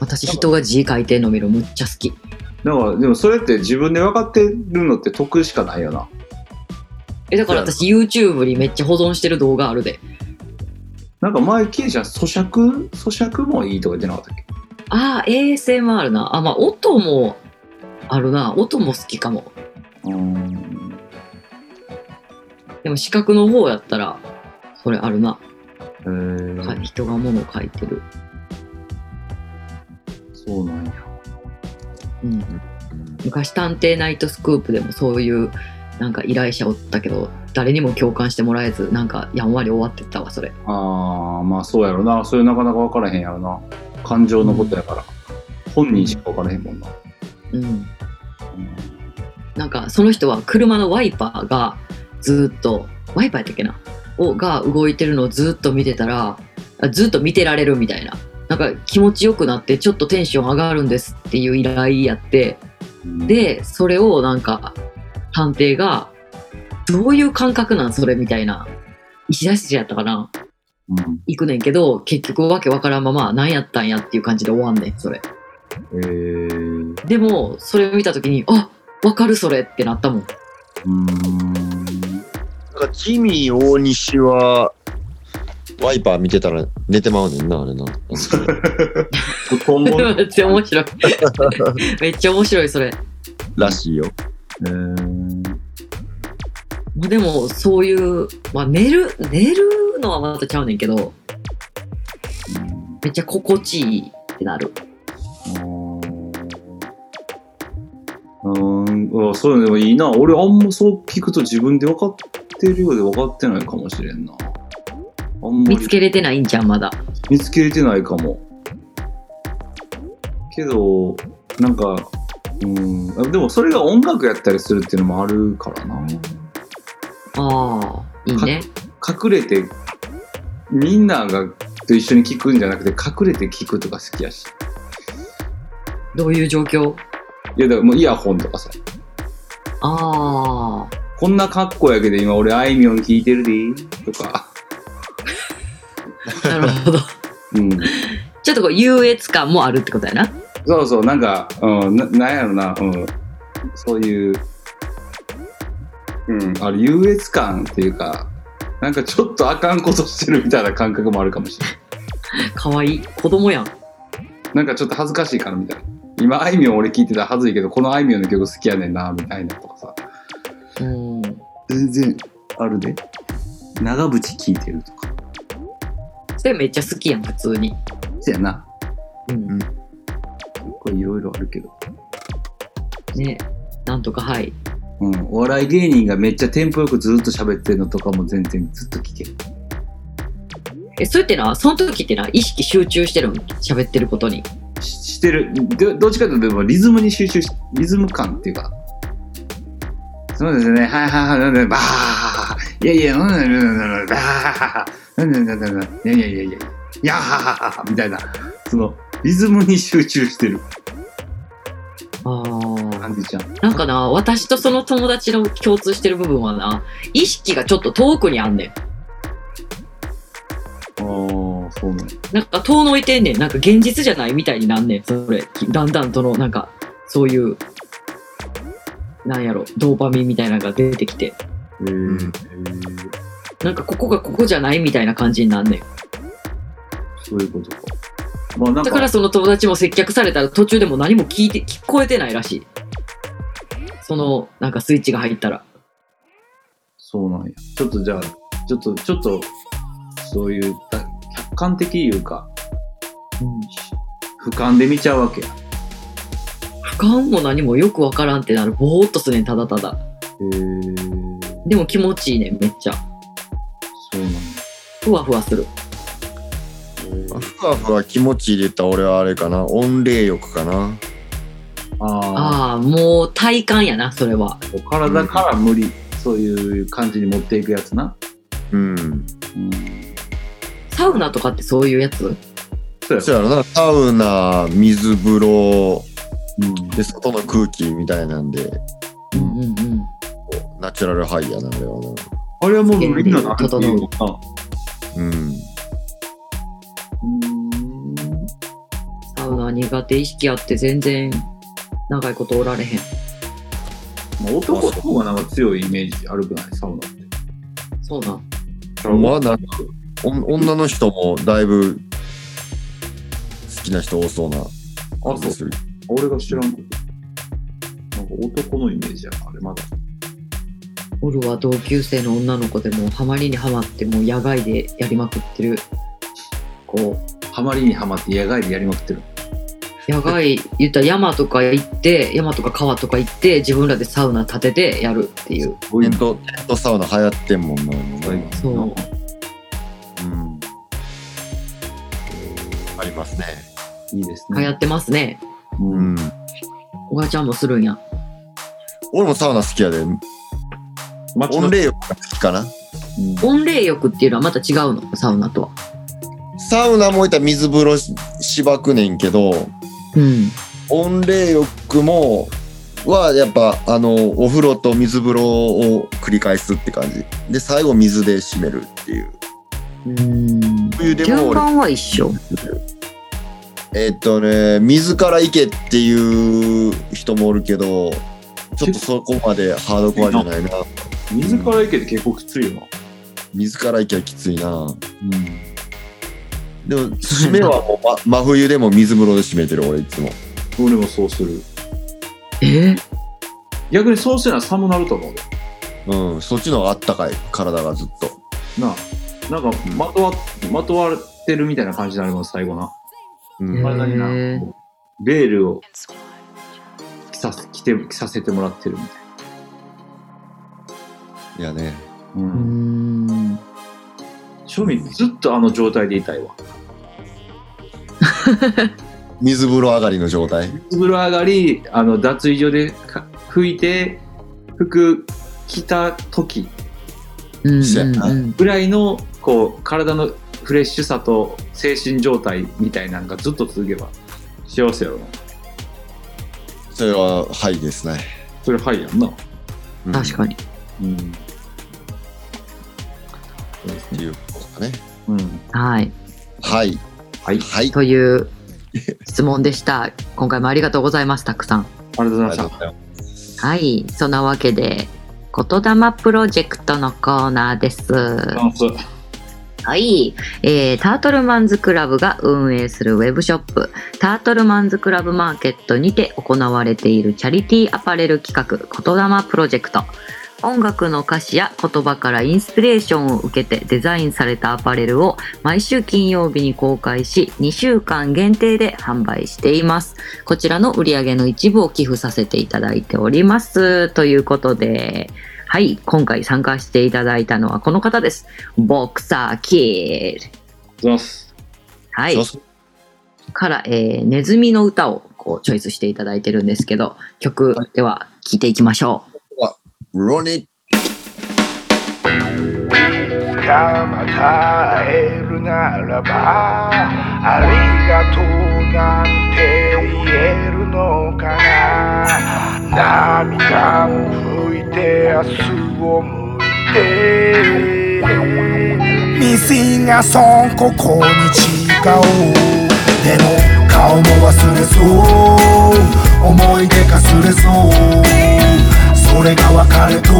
私人が字書いてんの見るむっちゃ好き。だからでもそれって自分で分かってるのって得しかないよな。えだから私 YouTube にめっちゃ保存してる動画あるでなんか前ケイちゃん咀嚼？咀嚼もいいとか言ってなかったっけ？ああ ASMR な。あまあ音もあるな。音も好きかも。うん。でも視覚の方やったらそれあるな、へー。か人が物を書いてる。そうなんや。うん。昔探偵ナイトスクープでもそういうなんか依頼者おったけど誰にも共感してもらえずなんかやんわり終わってったわそれ。ああまあそうやろな。それなかなか分からへんやろな。感情のことやから、本人しか分からへんもんな、うん。なんかその人は車のワイパーがずっとワイパーやったっけな？をが動いてるのをずっと見てたらあずっと見てられるみたいな。なんか気持ちよくなってちょっとテンション上がるんですっていう依頼やってでそれをなんか探偵がどういう感覚なんそれみたいな石田筋やったかな？うん。行くねんけど結局わけわからんまま何やったんやっていう感じで終わんねんそれ。えー、でもそれを見た時にあわかるそれってなったもん。うーん。なんかジミー大西は、ワイパー見てたら寝てまうねんな、あれな。めっちゃ面白い。めっちゃ面白いそれ。らしいよ。でもそういう、まあ、寝る寝るのはまたちゃうねんけどめっちゃ心地いいってなる。うー。ん、あそういうのでもいいな。俺あんまそう聞くと自分で分かってるようで分かってないかもしれんな。あんまり。見つけれてないんじゃんまだ。見つけれてないかも。けど、なんか、うん、あでもそれが音楽やったりするっていうのもあるからな。ああいいね隠れて、みんながと一緒に聞くんじゃなくて隠れて聞くとか好きやし。どういう状況？いやだからもうイヤホンとかさ。ああこんな格好やけど今俺あいみょん聞いてるでとか。なるほどうん。ちょっとこう優越感もあるってことやなそうそう、なんか、うん、ななんやろな、うん。そういう、うん、あれ優越感っていうか、なんかちょっとあかんことしてるみたいな感覚もあるかもしれな い。かわいい子供やんなんかちょっと恥ずかしいからみたいな。今、あいみょん俺聞いてたら恥ずいけど、このあいみょんの曲好きやねんな、みたいなとかさ。うん全然あるで。長渕聞いてるとか。それめっちゃ好きやん普通にそやな。うん結構いろあるけど。ねなんとかはいうん。お笑い芸人がめっちゃテンポよくずっと喋ってるのとかも全然ずっと聞ける。えそれってなその時ってな意識集中してるん喋ってることにししてるどどっちかというとリズムに集中しリズム感っていうか、そうですね、はいはいはい、バーいやいや、うんうんうんうん、バーうんうんうんうん、いやいやいやいや、いやははみたいな、その、リズムに集中してるああ。感じじゃん。なんかな、私とその友達の共通してる部分はな、意識がちょっと遠くにあんねん。ああ、そうね。なんか遠のいてんねん。なんか現実じゃないみたいになんねん。それ。だんだんとの、なんか、そういう、なんやろ、ドーパミンみたいなのが出てきて。へえんなんかここがここじゃないみたいな感じになんねん。そういうことか。まあか、だからその友達も接客されたら途中でも何も聞いて、聞こえてないらしい。その、なんかスイッチが入ったら。そうなんや。ちょっとじゃあ、ちょっと、ちょっと、そういう、だ客観的いうか、俯瞰で見ちゃうわけや。俯瞰も何もよくわからんってなる。ぼーっとすねん、ただただ。へえ、でも気持ちいいねん、めっちゃ。そうなんや。ふわふわする。ふわふわ気持ち入れた俺はあれかな。温冷浴かな。あああ、もう体感やな、それは。あ、体から無理、そういう感じに持っていくやつな。うん。うん。サウナとかってそういうやつ？そうやろな。サウナ、水風呂、うん。で、外の空気みたいなんで、うんうんうん。ナチュラルハイやな、あれはな。あれはもう無理ななうのかな。うん。うん。サウナ苦手意識あって全然長いことおられへん。まあ、男の方がなんか強いイメージあるくない？サウナって。そうなん。まあ、なんか、お女の人もだいぶ好きな人多そうなあ、そう。感じする。俺が知らんこと。なんか男のイメージやな、あれまだ。おるは同級生の女の子でもハマりにはまってもう野外でやりまくってる。こう、ハマりにはまって野外でやりまくってる。野外、言ったら山とか行って、山とか川とか行って、自分らでサウナ建ててやるっていう。こういうテント、テントサウナ流行ってんもんな。そう。うん。ありますね。いいですね。流行ってますね。う。うんん。おばちゃんもするんや。俺もサウナ好きやで。温冷浴が好きかな。うん温冷浴っていうのはまた違うの？サウナとは。サウナもいったら水風呂ししばくねんけど、うん。温冷浴も、はやっぱあのお風呂と水風呂を繰り返すって感じで最後水で締めるっていううん。冬でも俺順番は一緒。えっとね水から行けっていう人もおるけどちょっとそこまでハードコアじゃないな水から行けて結構きついよな。水から行けはきついなうん。でも締めはもう、ま、真冬でも水風呂で締めてる俺いつも俺もそうする。え？逆にそうしてな寒なると思うで。うんそっちの方があったかい体がずっとなあ。なんか、まとわ、まとわれてるみたいな感じになります、最後な。うんへー体にな、ベールを着させ着て着させてもらってるみたいいやねな。う。うんん。庶民ずっとあの状態でいたいわ。水風呂上がりの状態？水風呂上がり、あの、脱衣所でか拭いて、服着た時ぐらいの、こう、体のフレッシュさと精神状態みたいなのがずっと続けば幸せやろな。それははいですね、それはいやんな。うん確かに。うん。っていうことかねうん。はい。はいはい。はいという質問でした。今回もありがとうございます、たくさん。ありがとうございましたはい。そんなわけで、言霊プロジェクトのコーナーです。はい、えータートルマンズクラブが運営するウェブショップタートルマンズクラブマーケットにて行われているチャリティーアパレル企画言霊プロジェクト音楽の歌詞や言葉からインスピレーションを受けてデザインされたアパレルを毎週金曜日に公開し2週間限定で販売しています。こちらの売り上げの一部を寄付させていただいております。ということではい今回参加していただいたのはこの方です。ボクサーキール。はい。から、えーネズミの歌を曲をチョイスしていただいてるんですけど、曲では聴いていきましょロニッじゃあまた会えるならばありがとうなんて言えるのかな。涙も拭いて明日を向いて。店がそんここに違う。でも顔も忘れそう。思い出かすれそうそれが別れと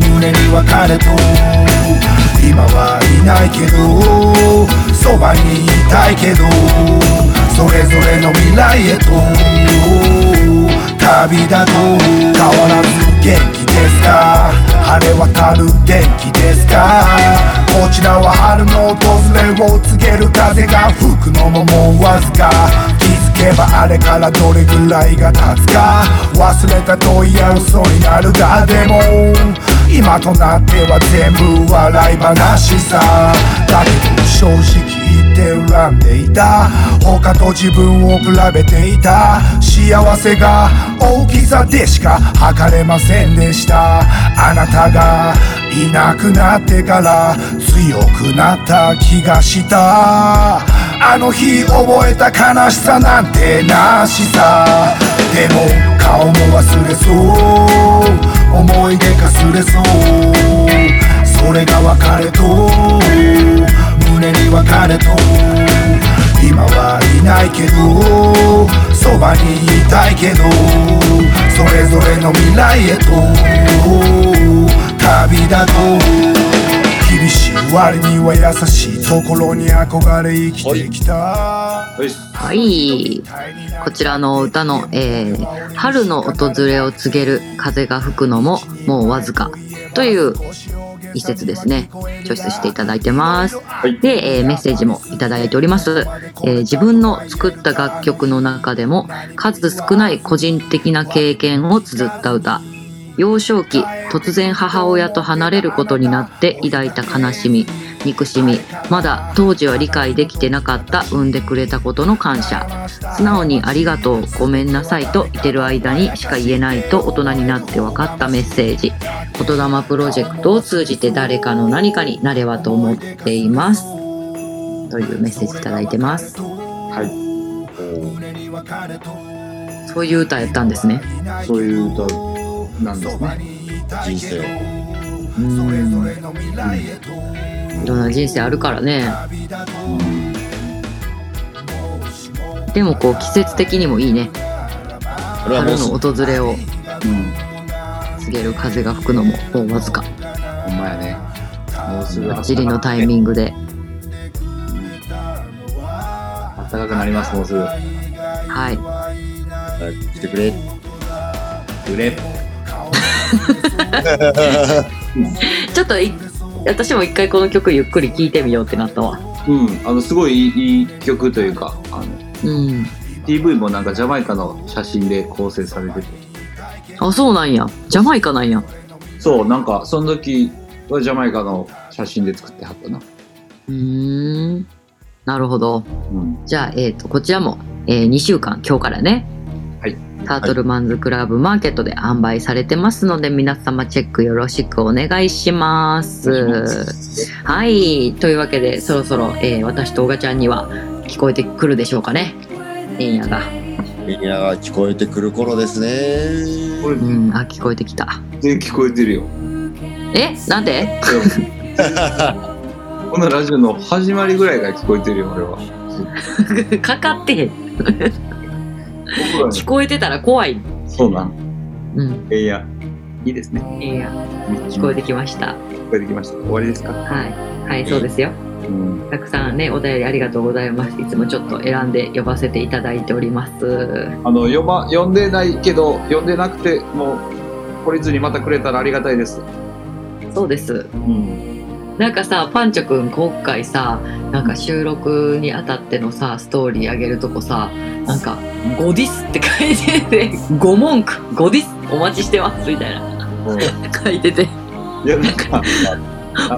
胸に別れと今はいないけど。そばにいたいけど。それぞれの未来へと。旅立と変わらず元気ですか？晴れ渡る電気ですか？こちらは春の訪れを告げる風が吹くのももうわずか。気づけばあれからどれぐらいが経つか。忘れた問い合うそうになるがでも今となっては全部笑い話さ。だけど正直て恨んでいた。他と自分を比べていた。幸せが大きさでしか測れませんでした。あなたがいなくなってから強くなった気がした。あの日覚えた悲しさなんてなしさ。でも顔も忘れそう。思い出かすれそう。それが別れと。胸に別れと今はいないけどそばにいたいけどそれぞれの未来へと旅立とう厳しい割には優しいところに憧れ生きてきたはい。う。はい。こちらの歌の、えー春の訪れを告げる風が吹くのももうわずかという一節ですね。チョイスしていただいてます。はい。で、えーメッセージもいただいております、えー自分の作った楽曲の中でも数少ない個人的な経験を綴った歌幼少期突然母親と離れることになって抱いた悲しみ憎しみ。まだ当時は理解できてなかった産んでくれたことの感謝。素直にありがとうごめんなさいといてる間にしか言えないと大人になって分かったメッセージ。言霊プロジェクトを通じて誰かの何かになればと思っています。というメッセージいただいてます。はい。そういう歌やったんですね。そういう歌なんですね。人生うんいろんな人生あるからねでもこう季節的にもいいね春の訪れをうん。告げる風が吹くのももうわずかほんまやね。もうすぐバッチリのタイミングで暖かくなります、もうすぐ。はい来てくれうれ。ちょっとい私も一回この曲ゆっくり聴いてみようってなったわうん。あの、すごいいい曲というか、あの、うん PV もなんかジャマイカの写真で構成されてて。あそうなんやジャマイカなんやそう、なんか、その時はジャマイカの写真で作ってはったな。うーんなるほどうん。じゃあ、えー、とこちらも、え2週間今日からね、はい、タートルマンズクラブマーケットで販売されてますので皆様チェックよろしくお願いします。はいというわけでそろそろ、えー私とオガちゃんには聞こえてくるでしょうかねエンヤが。みんなが聞こえてくる頃ですねこれうんあ聞こえてきた。全然聞こえてるよ。えなんで？このラジオの始まりぐらいから聞こえてるよ、俺は。かかってへん聞こえてたら怖い。そうなん。うんえいや、いいですね。エンヤ聞こえてきました。聞こえてきました。終わりですか？はいはいそうですよ。うん。たくさんね、お便りありがとうございます。いつもちょっと選んで呼ばせていただいております。あの、読ま、読んでないけど、読んでなくて、もう、懲りずにまたくれたらありがたいです。そうです。うん。なんかさ、パンチョくん今回さ、なんか収録にあたってのさ、ストーリーあげるとこさ、なんか、ゴディスって書いてて、ご文句、ゴディスお待ちしてますみたいな書いてて、いや、なんか、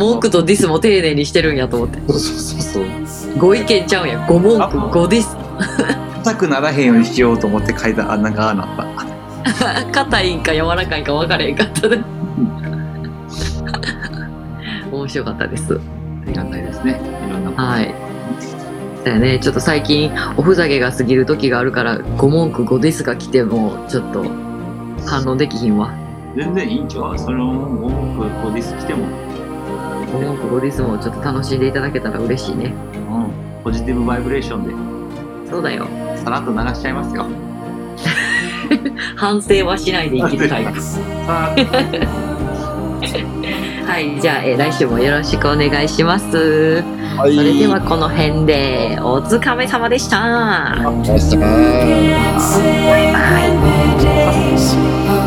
文句とディスも丁寧にしてるんやと思って。そうそうそうそう。ご意見ちゃうんや、ご文句、ゴディス。硬くならへんようにしようと思って書いたらあなんかああなった硬いんか柔らかいんか分からへんかったで面白かったです。ありがたいですね。いろんなはい。だよね。ちょっと最近おふざけが過ぎる時があるからご文句ごですが来てもちょっと反応できひんわ。全然いいんちゃう？それを文句こうディス来ても、ご文句ごですもちょっと楽しんでいただけたら嬉しいね。うん、ポジティブバイブレーションで。そうだよ。さらっと流しちゃいますよ。反省はしないで生きるタイプ はい。じゃあ、えー、来週もよろしくお願いします、はい、それではこの辺でお疲れ様でした。お疲れ様バイバイ